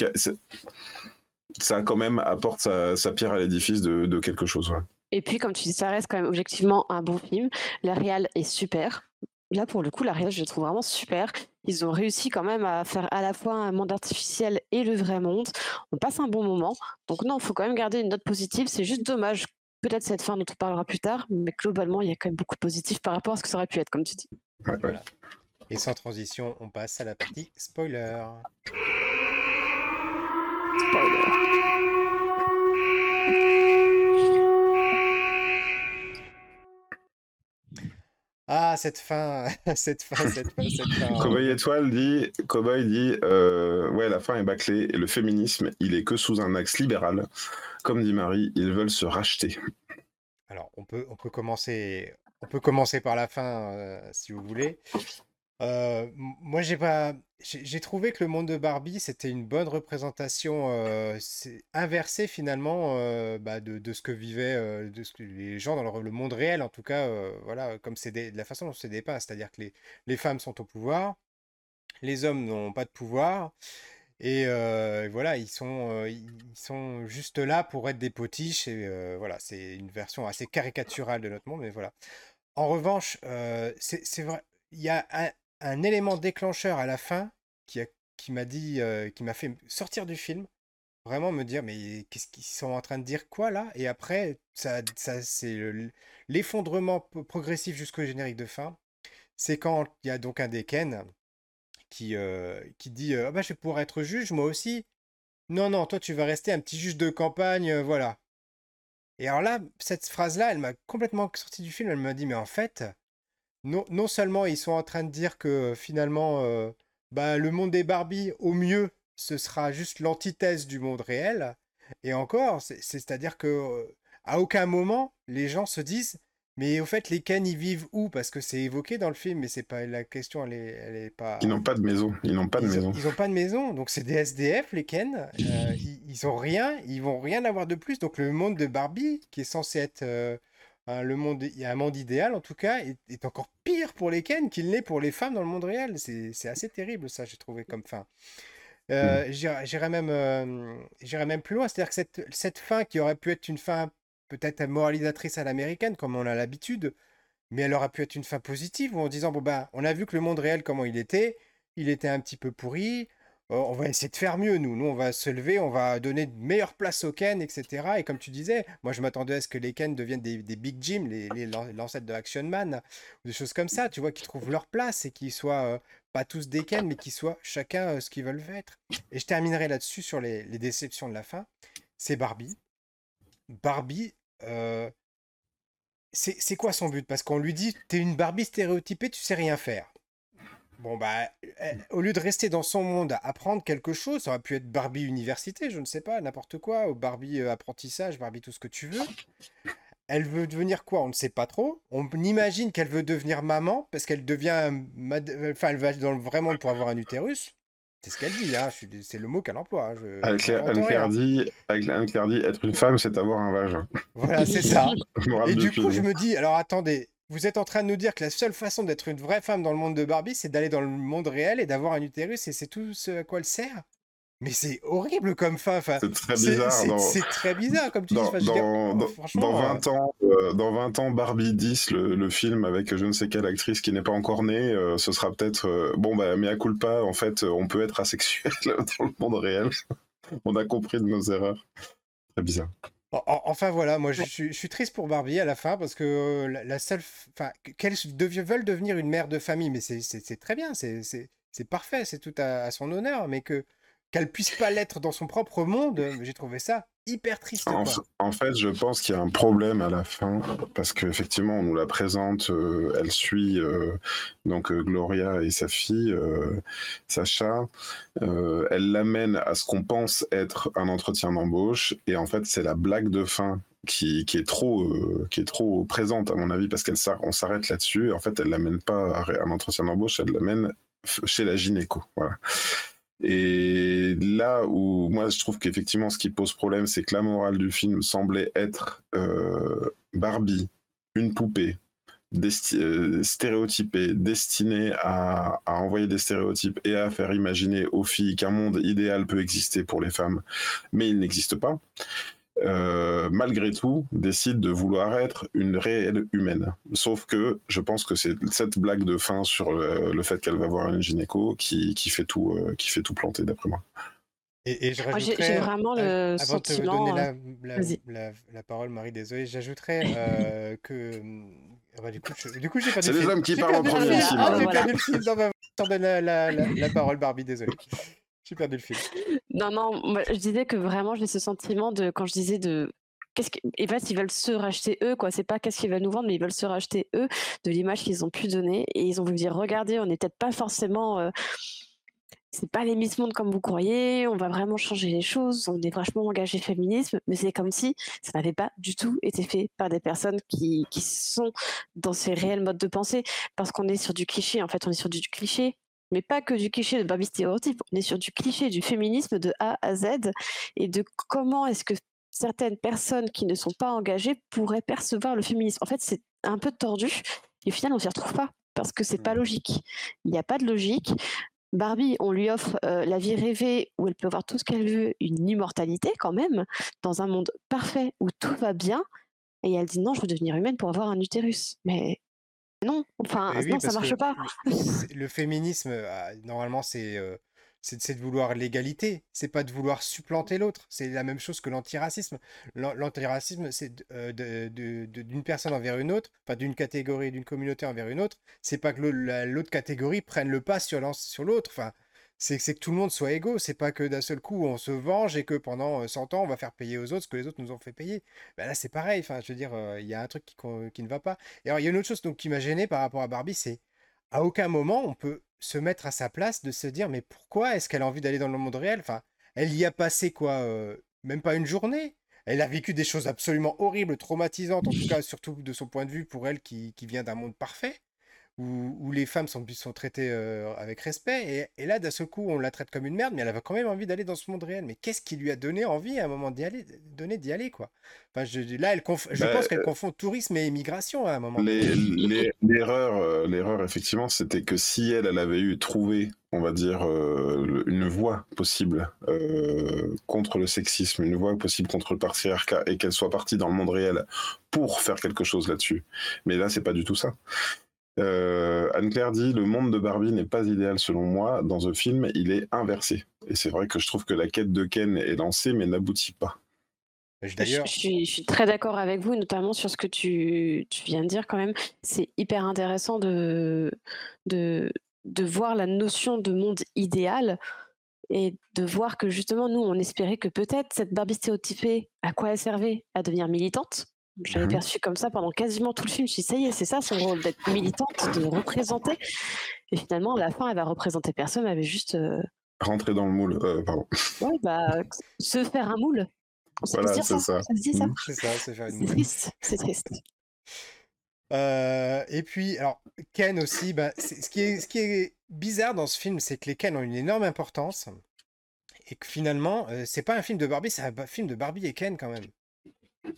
ça quand même apporte sa, pierre à l'édifice de, quelque chose. Et puis comme tu dis, ça reste quand même objectivement un bon film. La réal est super. Là pour le coup, la réal je trouve vraiment super. Ils ont réussi quand même à faire à la fois un monde artificiel et le vrai monde. On passe un bon moment. Donc non, il faut quand même garder une note positive. C'est juste dommage, peut-être cette fin dont on parlera plus tard, mais globalement, il y a quand même beaucoup de positifs par rapport à ce que ça aurait pu être, comme tu dis. Et sans transition, on passe à la partie spoiler. Spoiler. Ah, cette fin, [laughs] cette fin, cette fin, cette fin. Cowboy Étoile dit, Cowboy dit, euh, ouais, la fin est bâclée et le féminisme, il est que sous un axe libéral. Comme dit Marie, ils veulent se racheter. Alors, on peut, on peut commencer, on peut commencer par la fin, euh, si vous voulez. Euh, moi, j'ai pas, j'ai trouvé que le monde de Barbie, c'était une bonne représentation euh, inversée finalement euh, bah, de, ce que vivaient que les gens dans le, monde réel, en tout cas, voilà, comme c'est de la façon dont c'est dépeint, c'est-à-dire que les, les femmes sont au pouvoir, les hommes n'ont pas de pouvoir, et voilà, ils sont, ils sont juste là pour être des potiches, et voilà, c'est une version assez caricaturale de notre monde, mais voilà. En revanche, c'est vrai, il y a un, un élément déclencheur à la fin qui, qui m'a dit, euh, qui m'a fait sortir du film, vraiment me dire mais qu'est-ce qu'ils sont en train de dire quoi là? Et après, ça, ça c'est l'effondrement progressif jusqu'au générique de fin. C'est quand il y a donc un des Ken qui, euh, qui dit ah bah je vais pouvoir être juge moi aussi. Non non, toi tu vas rester un petit juge de campagne, euh, voilà. Et alors là, cette phrase-là, elle m'a complètement sorti du film. Elle m'a dit mais en fait, non, seulement ils sont en train de dire que finalement, euh, bah, le monde des Barbie, au mieux, ce sera juste l'antithèse du monde réel. Et encore, c'est-à-dire que euh, à aucun moment, les gens se disent, mais au fait, les Ken, ils vivent où? Parce que c'est évoqué dans le film, mais c'est pas la question, elle est, pas. Ils n'ont pas de maison. Ils n'ont pas de maison. ils n'ont pas de maison, donc c'est des SDF, les Ken. Euh, [laughs] ils, ils, ont rien, ils vont rien avoir de plus. Donc le monde de Barbie, qui est censé être Hein, le monde, il y a un monde idéal en tout cas, est, encore pire pour les Ken qu'il n'est pour les femmes dans le monde réel. C'est assez terrible ça, j'ai trouvé comme fin. Euh, mmh. J'irais même, euh, même plus loin, c'est-à-dire que cette, cette fin qui aurait pu être une fin peut-être moralisatrice à l'américaine, comme on a l'habitude, mais elle aurait pu être une fin positive, en disant, bon ben, on a vu que le monde réel, comment il était, il était un petit peu pourri, on va essayer de faire mieux, nous. Nous, on va se lever, on va donner de meilleure place aux Ken, etc. Et comme tu disais, moi, je m'attendais à ce que les Ken deviennent des, Big Jim, les, l'ancêtre de Action Man, des choses comme ça, tu vois, qui trouvent leur place et qui soient pas tous des Ken, mais qui soient chacun ce qu'ils veulent être. Et je terminerai là-dessus sur les, déceptions de la fin. C'est Barbie. Barbie, c'est quoi son but? Parce qu'on lui dit, t'es une Barbie stéréotypée, tu sais rien faire. Bon, bah, au lieu de rester dans son monde à apprendre quelque chose, ça aurait pu être Barbie Université, je ne sais pas, n'importe quoi, ou Barbie euh, Apprentissage, Barbie tout ce que tu veux. Elle veut devenir quoi? On ne sait pas trop. On imagine qu'elle veut devenir maman parce qu'elle devient. Enfin, elle va dans le vrai monde pour avoir un utérus. C'est ce qu'elle dit, hein. c'est le mot qu'elle emploie. Hein. Dit, dit, être une femme, c'est avoir un vagin. Voilà, c'est ça. [laughs] Et du coup, je me dis, alors attendez, vous êtes en train de nous dire que la seule façon d'être une vraie femme dans le monde de Barbie, c'est d'aller dans le monde réel et d'avoir un utérus et c'est tout ce à quoi elle sert mais c'est horrible comme fin. c'est très bizarre. C'est très bizarre, comme tu dis. dans, dans, 20 euh, ans, euh, dans 20 ans, Barbie 10, le, film avec je ne sais quelle actrice qui n'est pas encore née, euh, ce sera peut-être bon, bah, mais à culpa, en fait, on peut être asexuel [laughs] dans le monde réel. on a compris de nos erreurs. Très bizarre. Enfin voilà, moi je, suis triste pour Barbie à la fin parce que la, seule, enfin qu'elle veulent devenir une mère de famille, mais c'est très bien, c'est parfait, c'est tout à, son honneur, mais que qu'elle puisse pas l'être dans son propre monde, j'ai trouvé ça hyper triste. En, fait, je pense qu'il y a un problème à la fin parce qu'effectivement, on nous la présente, euh, elle suit euh, donc euh, Gloria et sa fille Sacha, elle l'amène à ce qu'on pense être un entretien d'embauche et en fait, c'est la blague de fin qui, qui, est trop qui est trop présente à mon avis parce qu'elle on s'arrête là-dessus. En fait, elle l'amène pas à un entretien d'embauche, elle l'amène chez la gynéco. Voilà. Et là où moi je trouve qu'effectivement ce qui pose problème, c'est que la morale du film semblait être euh, Barbie, une poupée euh, stéréotypée, destinée à, à, envoyer des stéréotypes et à faire imaginer aux filles qu'un monde idéal peut exister pour les femmes, mais il n'existe pas. Euh, malgré tout, décide de vouloir être une réelle humaine. Sauf que je pense que c'est cette blague de fin sur le, fait qu'elle va voir une gynéco qui, qui, fait, tout, euh, qui fait tout planter, d'après moi. Et, je rajouterais, j'ai vraiment le avant sentiment. de te donner la, la, parole, Marie, désolé, j'ajouterais [laughs] que. Ah bah, du coup, je, du coup, j'ai C'est les hommes qui parlent en premier. Ah, j'ai perdu le fil dans ma. Je la, la, la, parole, Barbie, désolé. [laughs] J'ai perdu le. Non, non, je disais que vraiment, j'ai ce sentiment de. Quand je disais de. Qu'est-ce que... Fait, ils veulent se racheter eux, quoi. C'est pas qu'est-ce qu'ils veulent nous vendre, mais ils veulent se racheter eux de l'image qu'ils ont pu donner. Et ils ont voulu dire regardez, on n'est peut-être pas forcément. Euh, c'est pas les Miss Monde comme vous croyez, on va vraiment changer les choses, on est vachement engagé féminisme, mais c'est comme si ça n'avait pas du tout été fait par des personnes qui, qui sont dans ces réels modes de pensée, parce qu'on est sur du cliché, en fait on est sur du cliché, mais pas que du cliché de Barbie stéréotype, on est sur du cliché du féminisme de A à Z, et de comment est-ce que certaines personnes qui ne sont pas engagées pourraient percevoir le féminisme. En fait c'est un peu tordu, et au final on s'y retrouve pas parce que c'est pas mmh. logique. Il n'y a pas de logique. Barbie, on lui offre la vie rêvée où elle peut avoir tout ce qu'elle veut, une immortalité quand même, dans un monde parfait où tout va bien. Et elle dit non, je veux devenir humaine pour avoir un utérus. Mais non, enfin, non, ça marche pas. [laughs] Le, féminisme, ah, normalement, c'est c'est de vouloir l'égalité, c'est pas de vouloir supplanter l'autre. C'est la même chose que l'antiracisme. L'antiracisme, c'est d'une personne envers une autre, pas d'une catégorie, d'une communauté envers une autre. C'est pas que l'autre catégorie prenne le pas sur l'autre. Enfin, c'est que tout le monde soit égaux. C'est pas que d'un seul coup on se venge et que pendant 100 ans on va faire payer aux autres ce que les autres nous ont fait payer. Ben là, c'est pareil. Enfin, je veux dire, il y a un truc qui, qui, ne va pas. Et alors, il y a une autre chose donc, qui m'a gêné par rapport à Barbie, c'est à aucun moment on peut se mettre à sa place, de se dire mais pourquoi est-ce qu'elle a envie d'aller dans le monde réel? Enfin, elle y a passé quoi euh, Même pas une journée. Elle a vécu des choses absolument horribles, traumatisantes, en tout cas, surtout de son point de vue, pour elle qui vient d'un monde parfait où, les femmes sont, sont traitées euh, avec respect. Et, là, d'un seul coup, on la traite comme une merde, mais elle avait quand même envie d'aller dans ce monde réel. Mais qu'est-ce qui lui a donné envie à un moment d'y aller, donné d'y aller, quoi? Enfin, je, Là, elle je bah, pense qu'elle euh, confond tourisme et immigration à un moment. L'erreur, l'erreur, effectivement, c'était que si elle, elle avait eu trouvé, on va dire, une voie possible contre le sexisme, une voie possible contre le patriarcat, et qu'elle soit partie dans le monde réel pour faire quelque chose là-dessus. Mais là, c'est pas du tout ça. Euh, Anne-Claire dit le monde de Barbie n'est pas idéal selon moi. Dans ce film, il est inversé. Et c'est vrai que je trouve que la quête de Ken est lancée mais n'aboutit pas. Je, suis, très d'accord avec vous, notamment sur ce que tu, viens de dire quand même. C'est hyper intéressant de, de, de voir la notion de monde idéal et de voir que justement, nous, on espérait que peut-être cette Barbie stéréotypée, à quoi elle servait À devenir militante je l'avais mmh perçu comme ça pendant quasiment tout le film. Je me suis dit, ça y est, c'est ça son rôle, d'être militante, de représenter. Et finalement, à la fin, elle va représenter personne, elle avait juste. Euh Rentrer dans le moule, euh, pardon. Ouais, bah, se faire un moule. Voilà, c'est ça. ça. ça mmh. C'est ça, se faire une moule. C'est triste, c'est triste. [laughs] Euh, et puis, alors, Ken aussi, bah, ce, qui est, ce qui est bizarre dans ce film, c'est que les Ken ont une énorme importance. Et que finalement, c'est pas un film de Barbie, c'est un film de Barbie et Ken quand même.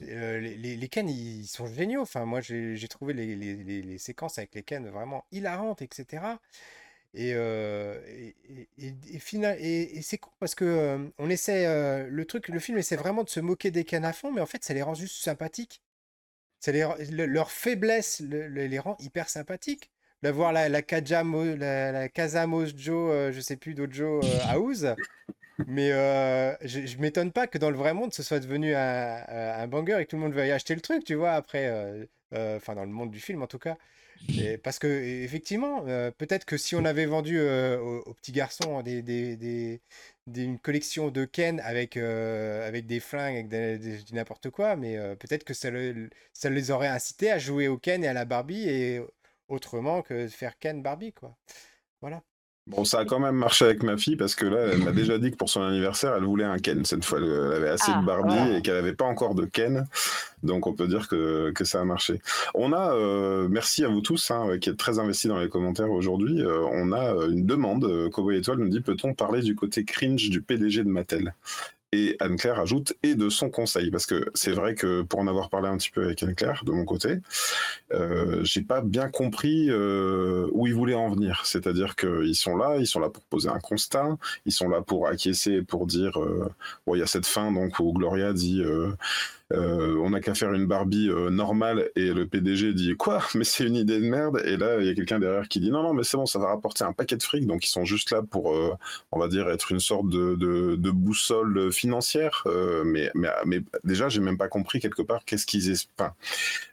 Euh, les, les, Ken, ils sont géniaux. Enfin, moi, j'ai trouvé les, séquences avec les Ken vraiment hilarantes, etc. Et, euh, et, c'est con parce que euh, on essaie, le truc, le film essaie vraiment de se moquer des Ken à fond, mais en fait, ça les rend juste sympathiques. Ça les, leur faiblesse les rend hyper sympathiques. De voir la, la, la, la Mojo, je sais plus, Dojo House, mais euh, je, je m'étonne pas que dans le vrai monde, ce soit devenu un, un banger et que tout le monde veuille acheter le truc, tu vois, après, euh, euh, enfin, dans le monde du film en tout cas. Et [laughs] parce que, effectivement, peut-être que si on avait vendu aux, petits garçons des, des, des, une collection de Ken avec, avec des flingues, avec du n'importe quoi, mais peut-être que ça, ça les aurait incités à jouer au Ken et à la Barbie et autrement que faire Ken Barbie, quoi. Voilà. Bon, ça a quand même marché avec ma fille parce que là, elle m'a déjà dit que pour son anniversaire, elle voulait un Ken. Cette fois, elle avait assez de ah, Barbie et qu'elle n'avait pas encore de Ken. Donc, on peut dire que, que ça a marché. On a, euh, merci à vous tous hein, qui êtes très investis dans les commentaires aujourd'hui. Euh, on a une demande. Cowboy Étoile nous dit peut-on parler du côté cringe du PDG de Mattel? Et Anne-Claire ajoute et de son conseil, parce que c'est vrai que pour en avoir parlé un petit peu avec Anne-Claire de mon côté, euh, j'ai pas bien compris euh, où ils voulaient en venir. C'est-à-dire qu'ils sont là, ils sont là pour poser un constat, ils sont là pour acquiescer, pour dire, euh, bon, il y a cette fin donc où Gloria dit euh, on n'a qu'à faire une Barbie euh, normale et le PDG dit quoi? Mais c'est une idée de merde. Et là il y a quelqu'un derrière qui dit non non mais c'est bon ça va rapporter un paquet de fric. Donc ils sont juste là pour euh, on va dire être une sorte de, de, boussole financière. Mais, mais, mais déjà j'ai même pas compris quelque part qu'est-ce qu'ils enfin,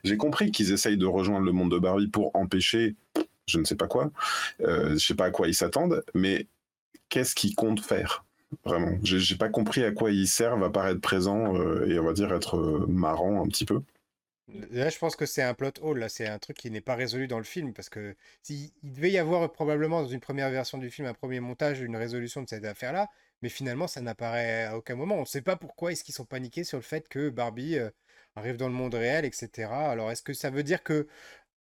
j'ai compris qu'ils essayent de rejoindre le monde de Barbie pour empêcher je ne sais pas quoi. Je sais pas à quoi ils s'attendent mais qu'est-ce qu'ils comptent faire? Vraiment, j'ai pas compris à quoi ils servent à paraître présents euh, et on va dire être euh, marrant un petit peu. Là, je pense que c'est un plot hole, là, c'est un truc qui n'est pas résolu dans le film, parce que il devait y avoir probablement dans une première version du film, un premier montage, une résolution de cette affaire-là, mais finalement, ça n'apparaît à aucun moment. On ne sait pas pourquoi est-ce qu'ils sont paniqués sur le fait que Barbie euh, arrive dans le monde réel, etc. Alors, est-ce que ça veut dire que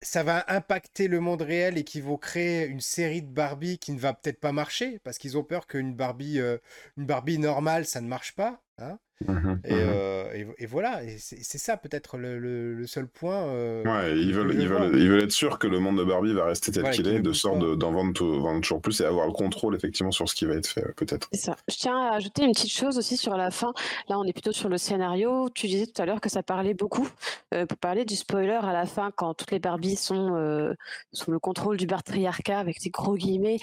ça va impacter le monde réel et qu'ils vont créer une série de Barbie qui ne va peut-être pas marcher, parce qu'ils ont peur qu'une Barbie, euh, une Barbie normale, ça ne marche pas, hein Mhm, et, mhm. euh, et- et voilà, et c'est ça peut-être le, le- le seul point euh, Ouais, ils veulent, ils veulent, ils veulent être sûrs que le monde de Barbie va rester tel qu'il est, de sorte d'en vendre, vendre toujours plus et avoir le contrôle effectivement sur ce qui va être fait, peut-être. Ça. Je tiens à ajouter une petite chose aussi sur la fin. Là, on est plutôt sur le scénario. Tu disais tout à l'heure que ça parlait beaucoup. Euh, pour parler du spoiler à la fin, quand toutes les Barbies sont euh, sous le contrôle du patriarcat, avec des gros guillemets,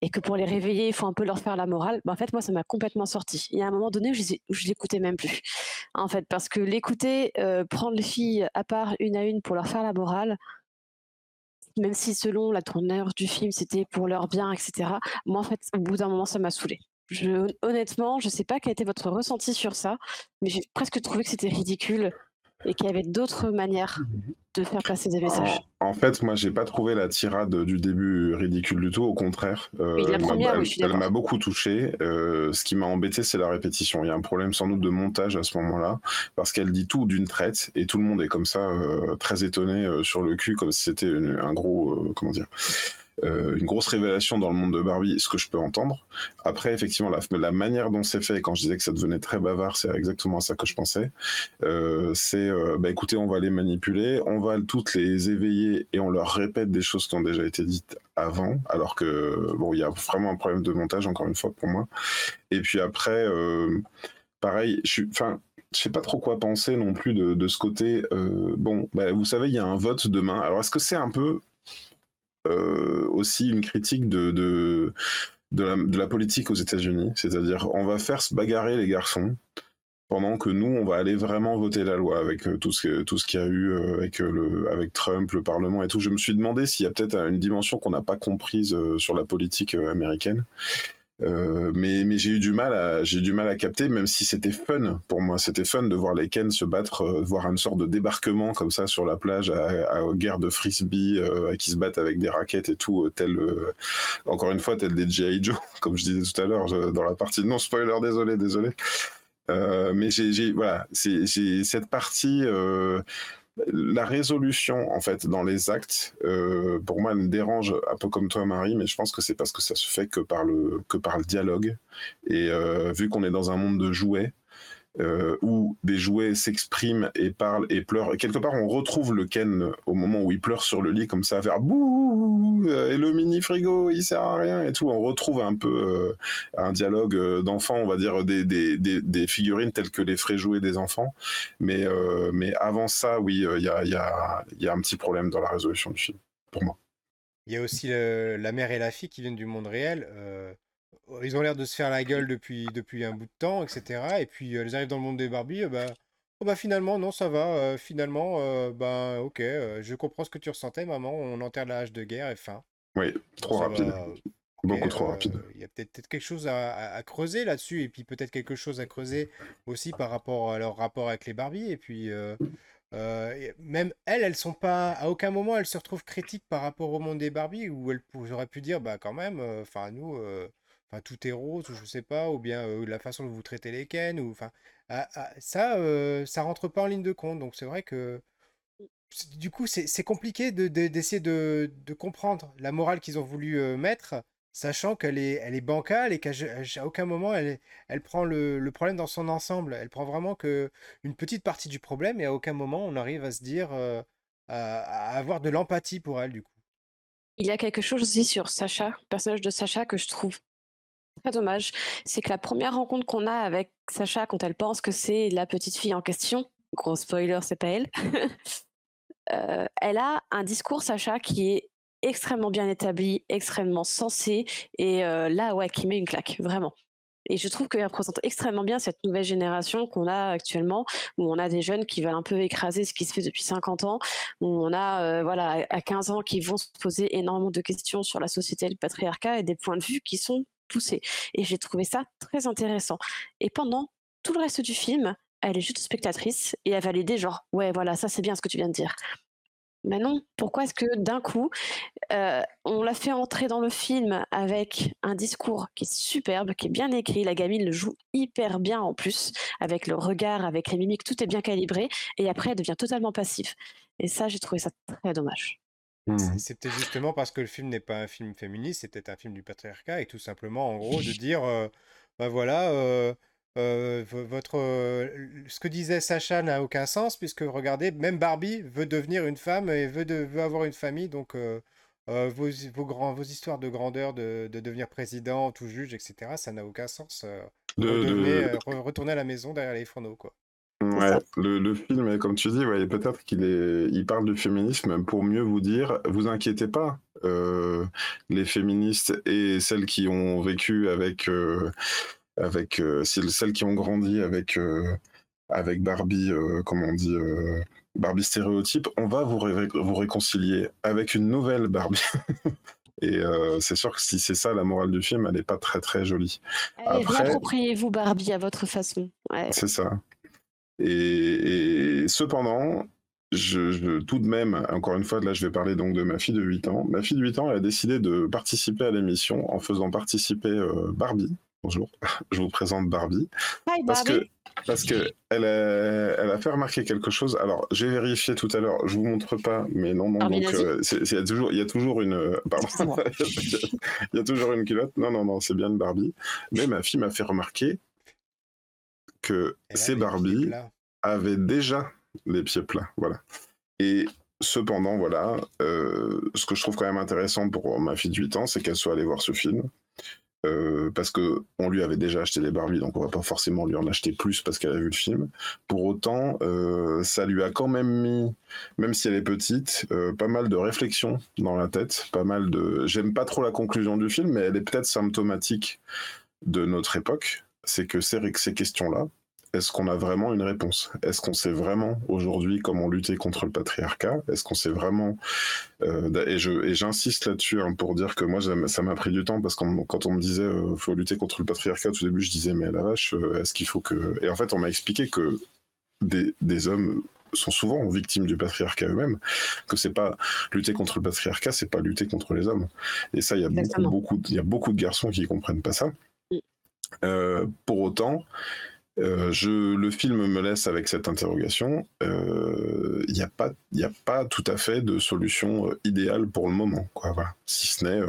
et que pour les réveiller, il faut un peu leur faire la morale. Ben, en fait, moi, ça m'a complètement sorti. Il y a un moment donné où je, je même plus. En fait, parce que l'écouter, euh, prendre les filles à part une à une pour leur faire la morale, même si selon la tournure du film, c'était pour leur bien, etc. Moi, en fait, au bout d'un moment, ça m'a saoulée. Je, honnêtement, je sais pas quel était votre ressenti sur ça, mais j'ai presque trouvé que c'était ridicule et qu'il y avait d'autres manières de faire passer des messages. En, en fait, moi, j'ai pas trouvé la tirade du début ridicule du tout. Au contraire, euh, Oui, la elle m'a- première, elle- elle beaucoup touché. Euh, ce qui m'a embêté, c'est la répétition. Il y a un problème sans doute de montage à ce moment-là, parce qu'elle dit tout d'une traite et tout le monde est comme ça, euh, très étonné euh, sur le cul, comme si c'était un gros, euh, comment dire, euh, une grosse révélation dans le monde de Barbie, ce que je peux entendre. Après, effectivement, la, la manière dont c'est fait, quand je disais que ça devenait très bavard, c'est exactement à ça que je pensais. Euh, c'est, euh, bah écoutez, on va les manipuler, on va toutes les éveiller et on leur répète des choses qui ont déjà été dites avant, alors que bon, il y a vraiment un problème de montage encore une fois pour moi. Et puis après, pareil, je suis, enfin. Je sais pas trop quoi penser non plus de, de ce côté. Bon, bah, vous savez, il y a un vote demain. Alors, est-ce que c'est un peu aussi une critique de, de, de, la, politique aux États-Unis. C'est-à-dire, on va faire se bagarrer les garçons pendant que nous, on va aller vraiment voter la loi avec euh, tout ce, qu'il y a eu euh, avec, euh, le, avec Trump, le Parlement et tout. Je me suis demandé s'il y a peut-être une dimension qu'on n'a pas comprise euh, sur la politique euh, américaine. Euh, mais mais j'ai eu du mal à j'ai du mal à capter même si c'était fun pour moi. C'était fun de voir les Ken se battre euh, voir une sorte de débarquement comme ça sur la plage à, à, guerre de frisbee euh, qui se battent avec des raquettes et tout euh, tel euh, encore une fois tel des G.I. Joe [laughs] comme je disais tout à l'heure dans la partie. Non spoiler désolé désolé. Mais j'ai voilà c'est cette partie la résolution en fait dans les actes euh, pour moi elle me dérange un peu comme toi Marie mais je pense que c'est parce que ça se fait que par le que par le dialogue. Et euh, vu qu'on est dans un monde de jouets euh, où des jouets s'expriment et parlent et pleurent. Et quelque part on retrouve le Ken au moment où il pleure sur le lit comme ça à faire bouh et le mini frigo il sert à rien et tout. On retrouve un peu euh, un dialogue d'enfants on va dire des, figurines telles que les frais jouets des enfants. Mais, euh, mais avant ça oui il y a, y, a, y a un petit problème dans la résolution du film pour moi. Il y a aussi la mère et la fille qui viennent du monde réel euh ils ont l'air de se faire la gueule depuis, depuis un bout de temps, etc. Et puis ils arrivent dans le monde des Barbies, euh, bah, oh, bah finalement, non, ça va. Euh, finalement, euh, bah ok, euh, je comprends ce que tu ressentais, maman. On enterre la hache de guerre et fin. Oui, trop ça rapide. va, Beaucoup trop rapide. Il y a peut-être peut quelque chose à, à, à creuser là-dessus, et puis peut-être quelque chose à creuser aussi par rapport à leur rapport avec les Barbies. Et puis. Même elles, elles sont pas à aucun moment elles se retrouvent critiques par rapport au monde des Barbies où elles j'aurais pu dire bah quand même enfin nous enfin tout est rose ou je sais pas ou bien euh, la façon dont vous traitez les Ken ou enfin ah, ah, ça euh, ça rentre pas en ligne de compte donc c'est vrai que du coup c'est compliqué d'essayer de, de, de, de, comprendre la morale qu'ils ont voulu euh, mettre sachant qu'elle est, elle est bancale et qu'à aucun moment elle, elle prend le, problème dans son ensemble. Elle prend vraiment que une petite partie du problème et à aucun moment on arrive à se dire, euh, à, avoir de l'empathie pour elle du coup. Il y a quelque chose aussi sur Sacha, le personnage de Sacha que je trouve très dommage. C'est que la première rencontre qu'on a avec Sacha quand elle pense que c'est la petite fille en question, gros spoiler, c'est pas elle. [laughs] Euh, elle a un discours, Sacha, qui est extrêmement bien établi, extrêmement sensé, et euh, là, ouais, qui met une claque, vraiment. Et je trouve qu'elle représente extrêmement bien cette nouvelle génération qu'on a actuellement, où on a des jeunes qui veulent un peu écraser ce qui se fait depuis 50 ans, où on a, euh, voilà, à 15 ans, qui vont se poser énormément de questions sur la société et le patriarcat et des points de vue qui sont Et j'ai trouvé ça très intéressant. Et pendant tout le reste du film, elle est juste spectatrice et elle validait genre, ouais, voilà, ça c'est bien ce que tu viens de dire. Mais non, pourquoi est-ce que d'un coup, euh, on l'a fait entrer dans le film avec un discours qui est superbe, qui est bien écrit, la gamine le joue hyper bien en plus, avec le regard, avec les mimiques, tout est bien calibré, et après elle devient totalement passive. Et ça, j'ai trouvé ça très dommage. Mmh. C'est peut-être justement parce que le film n'est pas un film féministe, c'est peut-être un film du patriarcat, et tout simplement, en gros, de dire, ben bah voilà, euh, euh, votre, euh, ce que disait Sacha n'a aucun sens, puisque regardez, même Barbie veut devenir une femme et veut, de, veut avoir une famille, donc euh, vos, vos, grands, vos histoires de grandeur, de, de devenir président, tout juge, etc., ça n'a aucun sens. De, retourner à la maison derrière les fourneaux, quoi. Ouais, le, le, film, comme tu dis, ouais, peut-être qu'il est, il parle du féminisme pour mieux vous dire, vous inquiétez pas, les féministes et celles qui ont vécu avec avec euh, celles qui ont grandi avec euh, avec Barbie, euh, comment on dit, Barbie stéréotype, on va vous, vous réconcilier avec une nouvelle Barbie. [laughs] Et c'est sûr que si c'est ça la morale du film, elle n'est pas très très jolie. Appropriez-vous Barbie à votre façon. C'est ça. Et, cependant, je, tout de même, encore une fois, là je vais parler donc de ma fille de 8 ans. Ma fille de 8 ans, elle a décidé de participer à l'émission en faisant participer Barbie, Bonjour, [laughs] je vous présente Barbie. parce que parce que elle a, elle a fait remarquer quelque chose. Alors, j'ai vérifié tout à l'heure. Je vous montre pas, mais non, non. donc, euh, il y a toujours, il y a toujours une, pardon, [laughs] il y a toujours une culotte. Non, non, non, c'est bien une Barbie. Mais ma fille m'a fait remarquer que ces Barbies avaient déjà les pieds plats. Voilà. Et cependant, voilà, euh, ce que je trouve quand même intéressant pour ma fille de 8 ans, c'est qu'elle soit allée voir ce film. Euh, parce que on lui avait déjà acheté des Barbie, donc on va pas forcément lui en acheter plus parce qu'elle a vu le film. Pour autant, euh, ça lui a quand même mis, même si elle est petite, pas mal de réflexions dans la tête, pas mal de. J'aime pas trop la conclusion du film, mais elle est peut-être symptomatique de notre époque. C'est que ces questions-là, est-ce qu'on a vraiment une réponse? Est-ce qu'on sait vraiment aujourd'hui comment lutter contre le patriarcat? Est-ce qu'on sait vraiment euh, Et j'insiste là-dessus hein, pour dire que moi ça m'a pris du temps parce que quand on me disait euh, faut lutter contre le patriarcat, au tout début je disais mais la vache, euh, est-ce qu'il faut que Et en fait on m'a expliqué que des, des hommes sont souvent victimes du patriarcat eux-mêmes, que c'est pas lutter contre le patriarcat, c'est pas lutter contre les hommes. Et ça, il y a beaucoup, beaucoup, il y a beaucoup de garçons qui comprennent pas ça. Euh, pour autant, euh, je, le film me laisse avec cette interrogation. Il euh, n'y a, pas, a pas tout à fait de solution euh, idéale pour le moment, quoi, voilà. si ce n'est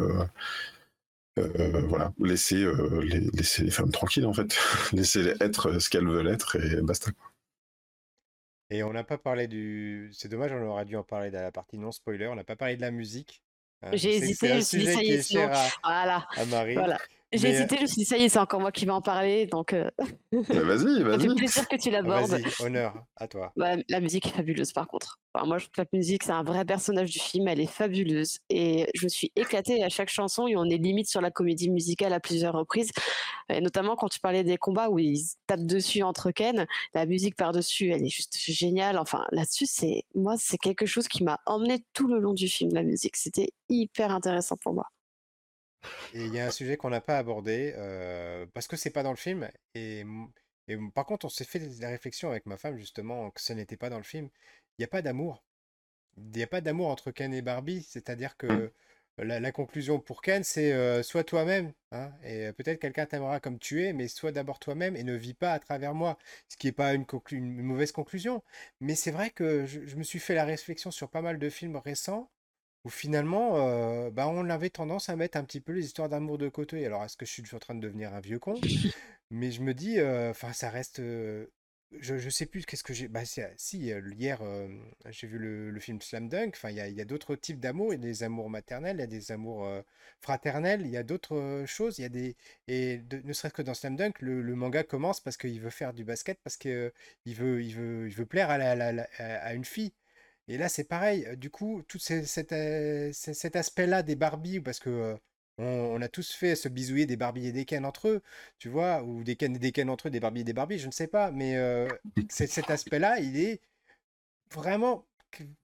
voilà, laisser, les, laisser les femmes tranquilles, en fait. [laughs] laisser être ce qu'elles veulent être et basta. Et on n'a pas parlé du. C'est dommage, on aurait dû en parler dans la partie non spoiler. On n'a pas parlé de la musique. Hein. J'ai hésité, je me suis dit, ça y est, voilà. à Marie. Voilà. J'ai hésité, je me suis dit, ça y est, c'est encore moi qui vais en parler, donc. Euh, [laughs] vas-y, vas-y. [laughs] Ça fait plaisir que tu l'abordes. Vas-y, honneur à toi. Bah, la musique est fabuleuse, par contre. moi, je trouve que la musique, c'est un vrai personnage du film, elle est fabuleuse. Et je me suis éclatée à chaque chanson, et on est limite sur la comédie musicale à plusieurs reprises. Et notamment quand tu parlais des combats où ils tapent dessus entre Ken, la musique par-dessus, elle est juste géniale. Enfin, là-dessus, c'est moi, c'est quelque chose qui m'a emmené tout le long du film, la musique. C'était hyper intéressant pour moi. Et il y a un sujet qu'on n'a pas abordé, euh, parce que c'est pas dans le film. Et, par contre, on s'est fait la réflexion avec ma femme, justement, que ce n'était pas dans le film. Il n'y a pas d'amour. Il n'y a pas d'amour entre Ken et Barbie. C'est-à-dire que mmh. la, conclusion pour Ken, c'est euh, sois toi-même. Hein, et peut-être quelqu'un t'aimera comme tu es, mais sois d'abord toi-même et ne vis pas à travers moi. Ce qui n'est pas une, une, mauvaise conclusion. Mais c'est vrai que je me suis fait la réflexion sur pas mal de films récents où finalement, euh, bah, on avait tendance à mettre un petit peu les histoires d'amour de côté. Alors, est-ce que je suis en train de devenir un vieux con? Mais je me dis, euh, enfin, ça reste. euh, je, sais plus qu'est-ce que j'ai. Bah, si, hier, j'ai vu le, film Slam Dunk. Enfin, il y a, d'autres types d'amour. Il y a des amours maternels, il y a des amours fraternels, il y a d'autres choses. Il y a des. Et ne serait-ce que dans Slam Dunk, le, manga commence parce qu'il veut faire du basket, parce qu'il veut, il veut, il veut plaire à, la- la- à une fille. Et là, c'est pareil. Du coup, tout ces- cet, aspect-là des Barbies, parce que euh, on, on a tous fait se bisouiller des Barbies et des Ken entre eux, tu vois, ou des Ken et des Ken entre eux, des Barbies et des Barbies, je ne sais pas. Mais euh, [laughs] cet aspect-là, il est vraiment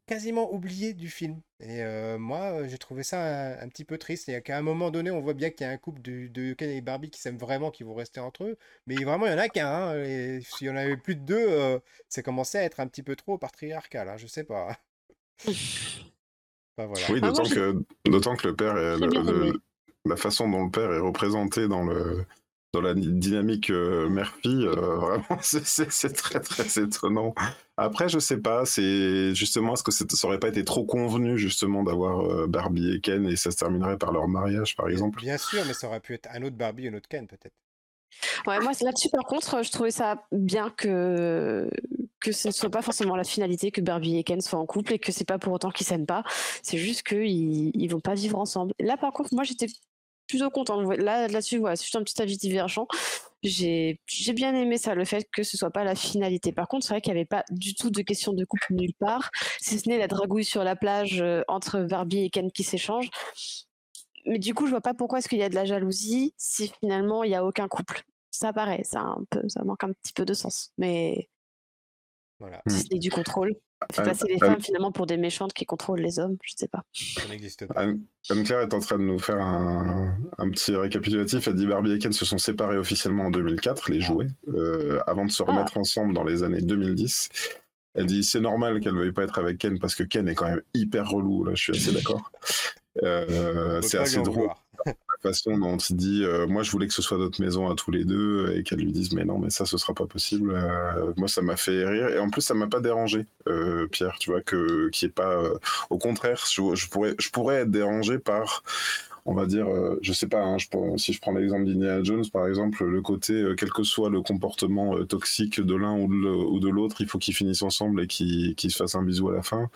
quasiment oublié du film. Et euh, moi, euh, j'ai trouvé ça un, un petit peu triste. Et qu'à un moment donné, on voit bien qu'il y a un couple de, de Ken et Barbie qui s'aiment vraiment, qui vont rester entre eux. Mais vraiment, il y en a qu'un. hein, et s'il y en avait plus de deux, euh, ça commençait à être un petit peu trop patriarcal. hein, je sais pas. [laughs] Voilà. Oui, Ah, moi, d'autant que, d'autant que le père, est, le- le- la façon dont le père est représenté dans le dans la dynamique euh, mère-fille, euh, [laughs] vraiment, c'est- très très étonnant. Après, je sais pas, c'est justement, est-ce que ça aurait pas été trop convenu justement d'avoir euh, Barbie et Ken et ça se terminerait par leur mariage, par exemple? Bien sûr, mais ça aurait pu être un autre Barbie, un autre Ken, peut-être. Ouais, moi, là-dessus, par contre, je trouvais ça bien que, que ce ne soit pas forcément la finalité que Barbie et Ken soient en couple et que c'est pas pour autant qu'ils s'aiment pas. C'est juste qu'ils ils vont pas vivre ensemble. Là, par contre, moi, j'étais plutôt contente. Là, là-dessus, voilà, c'est juste un petit avis divergent. J'ai j'ai bien aimé ça, le fait que ce soit pas la finalité. Par contre, c'est vrai qu'il n'y avait pas du tout de question de couple nulle part, si ce n'est la dragouille sur la plage euh, entre Barbie et Ken qui s'échangent. Mais du coup, je vois pas pourquoi est-ce qu'il y a de la jalousie si finalement il y a aucun couple. Ça paraît, ça, un peu, ça manque un petit peu de sens. Mais Voilà, si c'est du contrôle, on fait Euh, passer les euh, femmes finalement pour des méchantes qui contrôlent les hommes, je sais pas. ça n'existe pas. Anne- Anne-Claire est en train de nous faire un, un petit récapitulatif. Elle dit Barbie et Ken se sont séparés officiellement en 2004, les jouets, euh, avant de se remettre ensemble dans les années 2010. Elle dit c'est normal qu'elle ne veuille pas être avec Ken parce que Ken est quand même hyper relou, là, je suis assez d'accord. Euh, c'est assez drôle. Façon dont il dit euh, moi je voulais que ce soit notre maison à tous les deux et qu'elle lui dise mais non mais ça ce sera pas possible Euh, moi ça m'a fait rire et en plus ça m'a pas dérangé euh, Pierre tu vois que qui est pas euh, au contraire je, je pourrais je pourrais être dérangé par on va dire euh, je sais pas hein, je si je prends l'exemple d'Indiana Jones par exemple le côté euh, quel que soit le comportement euh, toxique de l'un ou de l'autre il faut qu'ils finissent ensemble et qu'ils se fassent un bisou à la fin.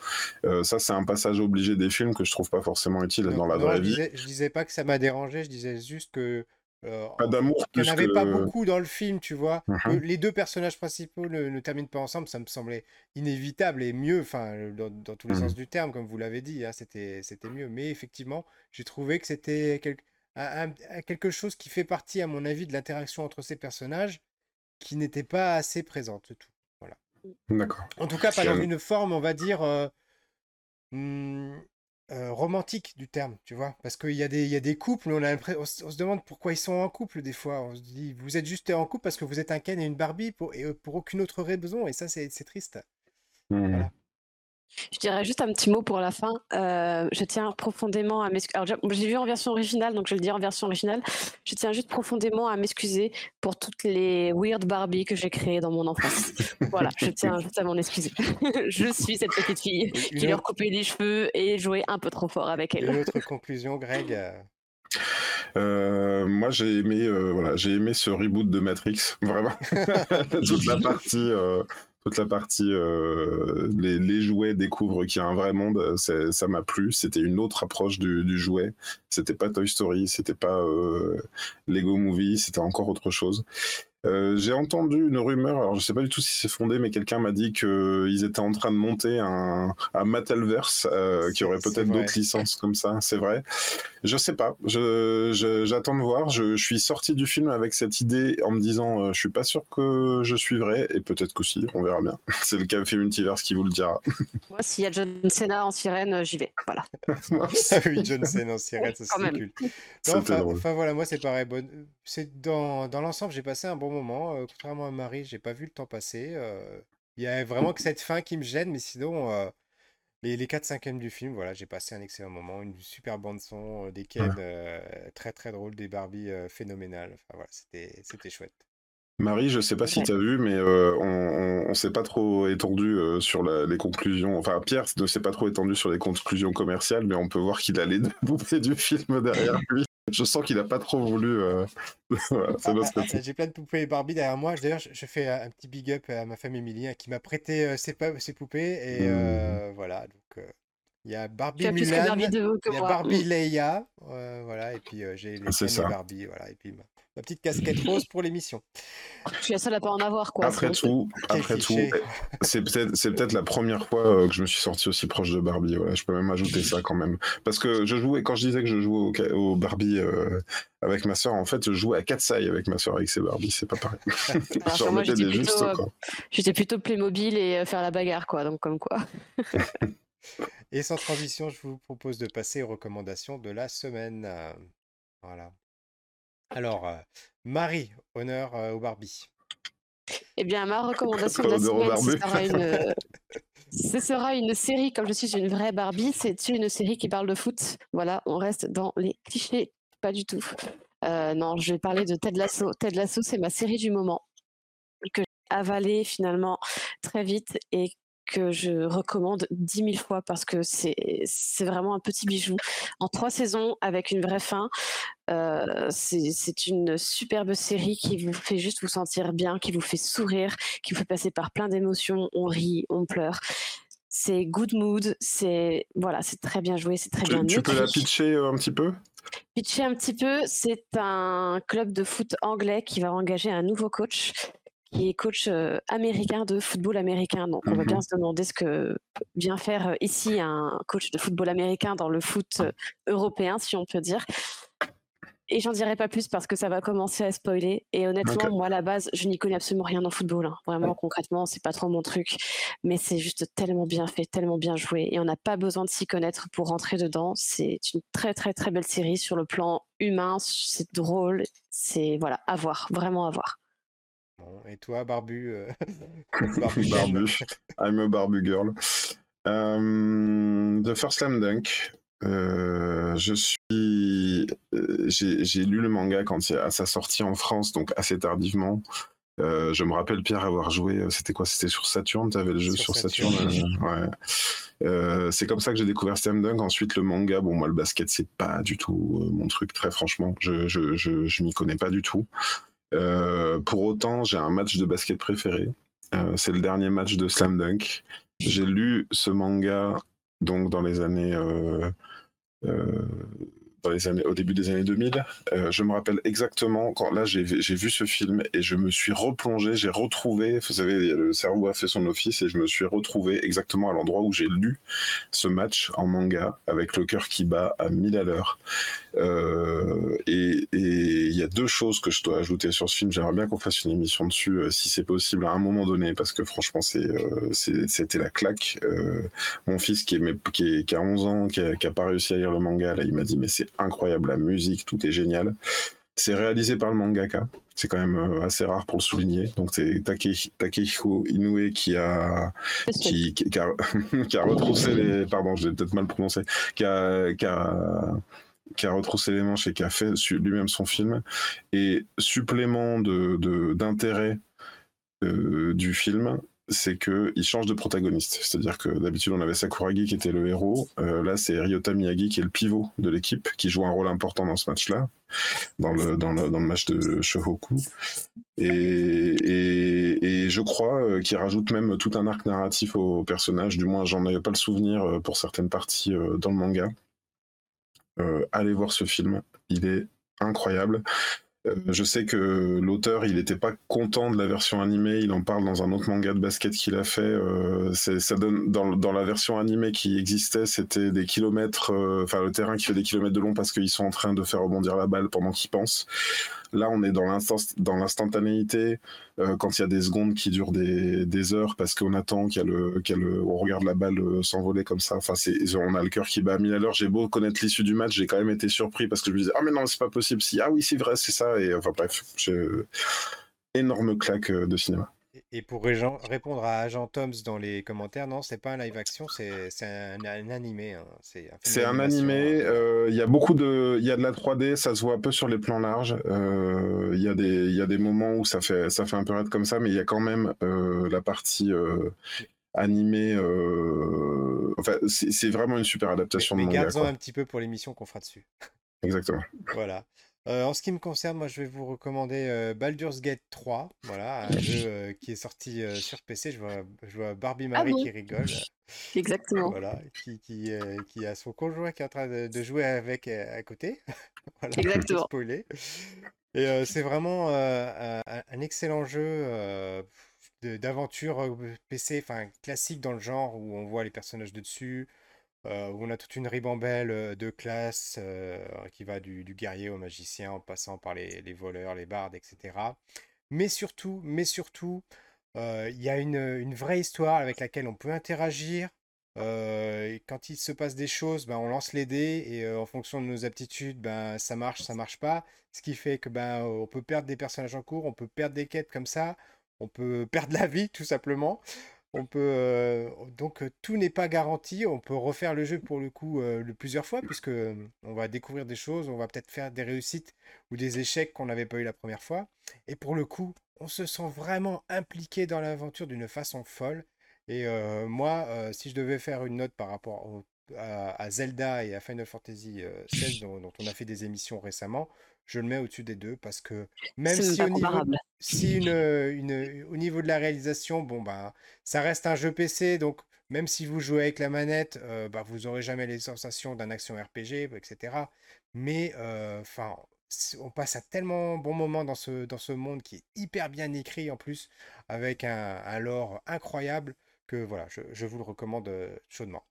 Ça c'est un passage obligé des films que je trouve pas forcément utile dans la vraie je vie. je disais pas que ça m'a dérangé, je disais juste que euh, pas d'amour qu'il n'y en avait que pas beaucoup dans le film, tu vois. Que les deux personnages principaux ne, ne terminent pas ensemble, ça me semblait inévitable et mieux, enfin, dans, dans tous les Mhm. sens du terme, comme vous l'avez dit, hein, c'était, mieux. Mais effectivement, j'ai trouvé que c'était quel- quelque chose qui fait partie, à mon avis, de l'interaction entre ces personnages qui n'était pas assez présente, tout. D'accord. En tout cas, pas dans une forme, on va dire, euh, hmm, euh, romantique du terme, tu vois. Parce qu'il y a des, il y a des couples, on, a on, se on se demande pourquoi ils sont en couple des fois. On se dit, vous êtes juste en couple parce que vous êtes un Ken et une Barbie pour, et euh, pour aucune autre raison. Et ça, c'est triste. Mhm. Voilà. Je dirais juste un petit mot pour la fin. Euh, je tiens profondément à m'excuser. J'ai vu en version originale, donc je le dire en version originale. Je tiens juste profondément à m'excuser pour toutes les weird Barbie que j'ai créées dans mon enfance. [laughs] voilà, je tiens juste à m'en excuser. [laughs] je suis cette petite fille qui une, leur coupait les cheveux et jouait un peu trop fort avec une elle. autre conclusion, Greg? euh, Euh, moi, j'ai aimé, euh, voilà, j'ai aimé ce reboot de Matrix, [laughs] vraiment. toute la partie, euh, toute la partie, euh, les, jouets découvrent qu'il y a un vrai monde. Ça m'a plu. C'était une autre approche du, du jouet. C'était pas Toy Story, c'était pas euh, Lego Movie, c'était encore autre chose. Euh, j'ai entendu une rumeur, alors je sais pas du tout si c'est fondé, mais quelqu'un m'a dit qu'ils étaient en train de monter un, un Mattelverse euh, qui aurait peut-être d'autres licences comme ça, c'est vrai. Je sais pas, je, je- j'attends de voir. Je, je suis sorti du film avec cette idée en me disant euh, je suis pas sûr que je suivrai, et peut-être qu'aussi, on verra bien. [laughs] C'est le café multiverse qui vous le dira. [laughs] Moi, s'il y a John Cena en sirène, j'y vais. Voilà. Ah oui, John Cena en sirène, [laughs] ça c'est C'était enfin, voilà, moi c'est pareil. Bon, c'est dans, dans l'ensemble, j'ai passé un bon moment. euh, contrairement à Marie, j'ai pas vu le temps passer. Il y a vraiment que cette fin qui me gêne, mais sinon, les, les 4 5 du film, voilà, j'ai passé un excellent moment. Une super bande son, euh, des Ken très très drôles, des Barbie phénoménales. Enfin voilà, c'était chouette. Marie, je sais pas si tu as vu, mais euh, on, on, s'est pas trop étendu euh, sur les conclusions. Enfin, Pierre ne s'est pas trop étendu sur les conclusions commerciales, mais on peut voir qu'il a les poupées du film derrière lui. Je sens qu'il a pas trop voulu. Euh, [laughs] ah, j'ai plein de poupées Barbie derrière moi. D'ailleurs, je, fais un petit big up à ma femme Émilie hein, qui m'a prêté ses, ses, poupées. Et mmh. voilà, donc il y a Barbie Mulan, il y a Barbie Leia, voilà, et puis j'ai les ah, Barbie, voilà, et puis ma petite casquette [laughs] rose pour l'émission. Je suis la seule à pas en avoir, quoi. Après tout, après tout, c'est peut-être, c'est peut-être la première fois euh, que je me suis sorti aussi proche de Barbie. Voilà, je peux même ajouter ça quand même, parce que je jouais quand je disais que je jouais au, Barbie euh, avec ma soeur, en fait, je jouais à Katsai avec ma soeur avec ses Barbie, c'est pas pareil. [laughs] [laughs] J'en mettais des justes, euh, quoi. J'étais plutôt Playmobil et faire la bagarre, quoi. Donc comme quoi. et sans transition, je vous propose de passer aux recommandations de la semaine. Voilà. Alors, euh, Marie, honneur euh, au Barbie. Eh bien, ma [laughs] recommandation de la semaine, ce sera, une, [laughs] ce sera une série, comme je suis une vraie Barbie, c'est une série qui parle de foot. Voilà, on reste dans les clichés, pas du tout. Euh, non, je vais parler de Ted Lasso. Ted Lasso, c'est ma série du moment que j'ai avalée finalement très vite et que je recommande dix mille fois parce que c'est c'est vraiment un petit bijou en trois saisons avec une vraie fin. Euh, c'est une superbe série qui vous fait juste vous sentir bien, qui vous fait sourire, qui vous fait passer par plein d'émotions. On rit, on pleure. C'est good mood, c'est voilà, c'est très bien joué, c'est très bien. Tu peux la pitcher euh, un petit peu? Pitcher un petit peu, c'est un club de foot anglais qui va engager un nouveau coach qui est coach euh, américain de football américain. Donc, on va bien mmh se demander ce que vient faire euh, ici un coach de football américain dans le foot euh, européen, si on peut dire. Et j'en dirai pas plus parce que ça va commencer à spoiler. Et honnêtement, moi, à la base, je n'y connais absolument rien en football. Hein. Vraiment, concrètement, c'est pas trop mon truc. Mais c'est juste tellement bien fait, tellement bien joué. Et on n'a pas besoin de s'y connaître pour rentrer dedans. C'est une très, très, très belle série sur le plan humain. C'est drôle. C'est, voilà, à voir. Vraiment à voir. Et toi, Barbu euh, [laughs] [laughs] Barbu, Barbu. I'm a Barbu girl. Euh, The First Slam Dunk. Euh, je suis, j'ai lu le manga quand il, à sa sortie en France, donc assez tardivement. je me rappelle Pierre avoir joué. C'était quoi? C'était sur Saturn? Tu avais le jeu sur, Saturn. ouais. c'est comme ça que j'ai découvert Slam Dunk. Ensuite, le manga. Bon, moi, le basket, c'est pas du tout mon truc. Très franchement, je je, je, je m'y connais pas du tout. Euh, pour autant, j'ai un match de basket préféré. Euh, c'est le dernier match de Slam Dunk. J'ai lu ce manga donc dans les années au début des années 2000. Euh, je me rappelle exactement quand là j'ai vu ce film et je me suis replongé, j'ai retrouvé, vous savez, le cerveau a fait son office et je me suis retrouvé exactement à l'endroit où j'ai lu ce match en manga avec le cœur qui bat à 1000 à l'heure. Euh, et il y a deux choses que je dois ajouter sur ce film. J'aimerais bien qu'on fasse une émission dessus euh, si c'est possible à un moment donné parce que franchement c'était la claque. mon fils qui, est, qui, a 11 ans, qui a, qui a pas réussi à lire le manga, il m'a dit mais c'est incroyable, la musique, tout est génial. C'est réalisé par le mangaka, c'est quand même euh, assez rare pour le souligner. Donc c'est Takehiko Inoue qui a qui, qui, a, [laughs] qui, a, retroussé les pardon, je l'ai peut-être mal prononcé, qui a, qui a qui a retroussé les manches et qui a fait lui-même son film. Et supplément de d'intérêt euh, du film, c'est qu'il change de protagoniste. C'est-à-dire que d'habitude, on avait Sakuragi qui était le héros. Euh, là, c'est Ryota Miyagi qui est le pivot de l'équipe, qui joue un rôle important dans ce match-là, dans le, dans, le, match de Shohoku. Et, et, je crois euh, qu'il rajoute même tout un arc narratif au personnage. Du moins, j'en avais pas le souvenir euh, pour certaines parties dans le manga. allez voir ce film. Il est incroyable. Euh, je sais que l'auteur, il n'était pas content de la version animée. Il en parle dans un autre manga de basket qu'il a fait. Euh, ça donne dans, la version animée qui existait, c'était des kilomètres, euh, enfin le terrain qui fait des kilomètres de long parce qu'ils sont en train de faire rebondir la balle pendant qu'ils pensent. Là, on est dans l'instantanéité quand il y a des secondes qui durent des, heures parce qu'on attend qu'il le, on regarde la balle s'envoler comme ça. Enfin, on a le cœur qui bat à mille à l'heure. J'ai beau connaître l'issue du match, j'ai quand même été surpris parce que je me disais ah mais non c'est pas possible. Si ah oui c'est vrai c'est ça et enfin bref, énorme claque euh, de cinéma. Et pour répondre à Agent Toms dans les commentaires, non, c'est pas un live action, c'est un, un animé. hein. C'est un animé, hein. euh, il y a beaucoup de, il y a de la 3D, ça se voit un peu sur les plans larges. euh, Il y a des, il y a des moments où ça fait, ça fait un peu raide comme ça, mais il y a quand même euh, la partie euh, animée. euh, Enfin, c'est vraiment une super Mais, adaptation mais de manga, garde-en quoi. un petit peu pour l'émission qu'on fera dessus. Exactement. [laughs] Voilà. Euh, en ce qui me concerne, moi, je vais vous recommander euh, Baldur's Gate 3. Voilà, un jeu euh, qui est sorti sur PC. Je vois, je vois Barbie Ah Marie bon? qui rigole. [laughs] Exactement. Voilà, qui, qui, qui a son conjoint qui est en train de, de jouer avec à côté. [laughs] Voilà, Exactement. spoiler. Et c'est vraiment un, un excellent jeu d'aventure PC, enfin classique dans le genre où on voit les personnages de dessus, euh, où on a toute une ribambelle euh, de classes euh, qui va du, guerrier au magicien en passant par les, voleurs, les bardes, etc. Mais surtout, mais surtout, euh, il y a une, vraie histoire avec laquelle on peut interagir. euh, quand il se passe des choses, ben, on lance les dés et euh, en fonction de nos aptitudes, ben, ça marche, ça marche pas. Ce qui fait que ben, on peut perdre des personnages en cours, on peut perdre des quêtes comme ça, on peut [laughs] perdre la vie tout simplement. On peut euh, donc euh, tout n'est pas garanti. On peut refaire le jeu pour le coup plusieurs fois puisque on va découvrir des choses, on va peut-être faire des réussites ou des échecs qu'on n'avait pas eu la première fois. Et pour le coup, on se sent vraiment impliqué dans l'aventure d'une façon folle. Et moi, si je devais faire une note par rapport à, Zelda et à Final Fantasy XVI, dont on a fait des émissions récemment, je le mets au-dessus des deux parce que même si au niveau, comparable. si une, une- au niveau de la réalisation, bon ben, ça reste un jeu PC, donc même si vous jouez avec la manette, euh, bah, vous n'aurez jamais les sensations d'un action RPG, etc. Mais enfin, on passe un tellement bon moment dans ce, dans ce monde qui est hyper bien écrit en plus, avec un, un lore incroyable, que voilà, je, je vous le recommande chaudement.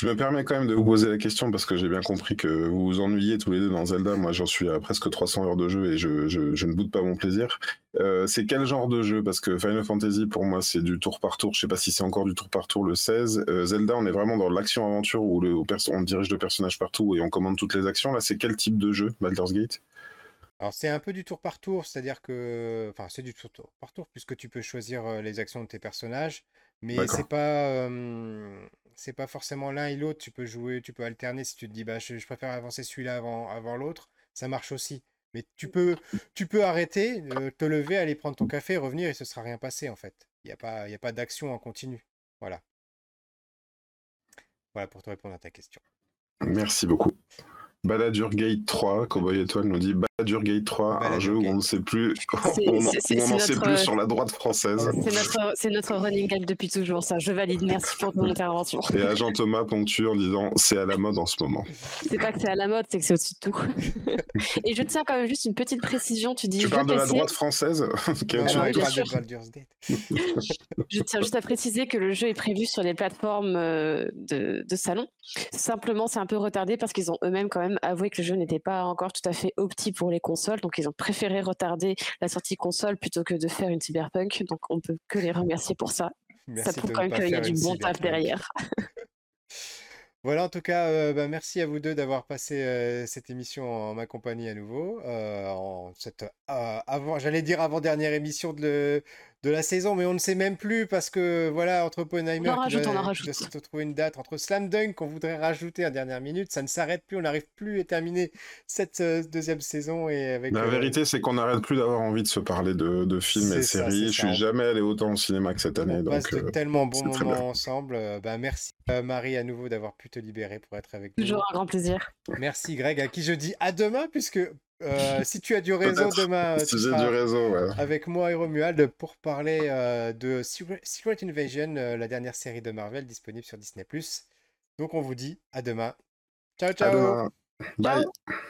Je me permets quand même de vous poser la question parce que j'ai bien compris que vous vous ennuyez tous les deux dans Zelda. Moi, j'en suis à presque 300 heures de jeu et je, ne boude pas mon plaisir. Euh, c'est quel genre de jeu? Parce que Final Fantasy, pour moi, c'est du tour par tour. Je sais pas si c'est encore du tour par tour le 16. Euh, Zelda, on est vraiment dans l'action-aventure où on dirige le personnage partout et on commande toutes les actions. Là, c'est quel type de jeu, Baldur's Gate? Alors c'est un peu du tour par tour, c'est-à-dire que, enfin c'est du tour tour par tour puisque tu peux choisir euh, les actions de tes personnages, mais c'est pas, euh, c'est pas forcément l'un et l'autre. Tu peux jouer, tu peux alterner si tu te dis bah je, je préfère avancer celui-là avant, avant l'autre, ça marche aussi. Mais tu peux, tu peux arrêter, euh, te lever, aller prendre ton café, revenir et ce sera rien passé en fait. Il n'y a pas, il y a pas d'action en continu. Voilà. Voilà pour te répondre à ta question. Merci beaucoup. Baladur Gate 3, Cowboy Étoile nous dit Baladur Gate 3, un jeu où on ne sait plus, [laughs] on n'en sait plus sur la droite française. C'est notre, running gag depuis toujours, ça. Je valide. Merci pour ton intervention. Et agent Thomas ponctue en disant c'est à la mode en ce moment. C'est pas que c'est à la mode, c'est que c'est au-dessus de tout. [laughs] Et je tiens quand même juste une petite précision. Tu dis Tu parles de la droite française? Oui. [laughs] Je tiens juste à préciser que le jeu est prévu sur les plateformes euh, de, de salon. Simplement, c'est un peu retardé parce qu'ils ont eux-mêmes quand même avoué que le jeu n'était pas encore tout à fait opti pour les consoles. Donc, ils ont préféré retarder la sortie console plutôt que de faire une cyberpunk. Donc, on peut que les remercier pour ça. Merci ça prouve quand même qu'il y a du bon taf derrière. [laughs] [laughs] Voilà, en tout cas, euh, bah, merci à vous deux d'avoir passé euh, cette émission en ma compagnie à nouveau. euh, en cette avant, j'allais dire avant-dernière émission de, le- de la saison, mais on ne sait même plus parce que voilà, entre Oppenheimer On en qui rajoute, doit, on en rajoute. doit se trouver une date, entre Slam Dunk qu'on voudrait rajouter en dernière minute, ça ne s'arrête plus, on n'arrive plus à terminer cette euh, deuxième saison et avec. La euh, vérité, c'est qu'on n'arrête plus d'avoir envie de se parler de, de films et ça, séries. Je ça. suis jamais allé autant au cinéma que cette année. On passe Donc, de euh, tellement bons moments ensemble. Euh, bah, merci euh, Marie à nouveau d'avoir pu te libérer pour être avec nous. Toujours un grand plaisir. Merci Greg, à qui je dis à demain, puisque euh, si tu as du réseau demain, euh, si tu j'ai seras du réseau, ouais. avec moi et Romuald pour parler euh, de Secret, Invasion, euh, la dernière série de Marvel disponible sur Disney+. Donc on vous dit à demain. Ciao À ciao demain. Bye. Ciao.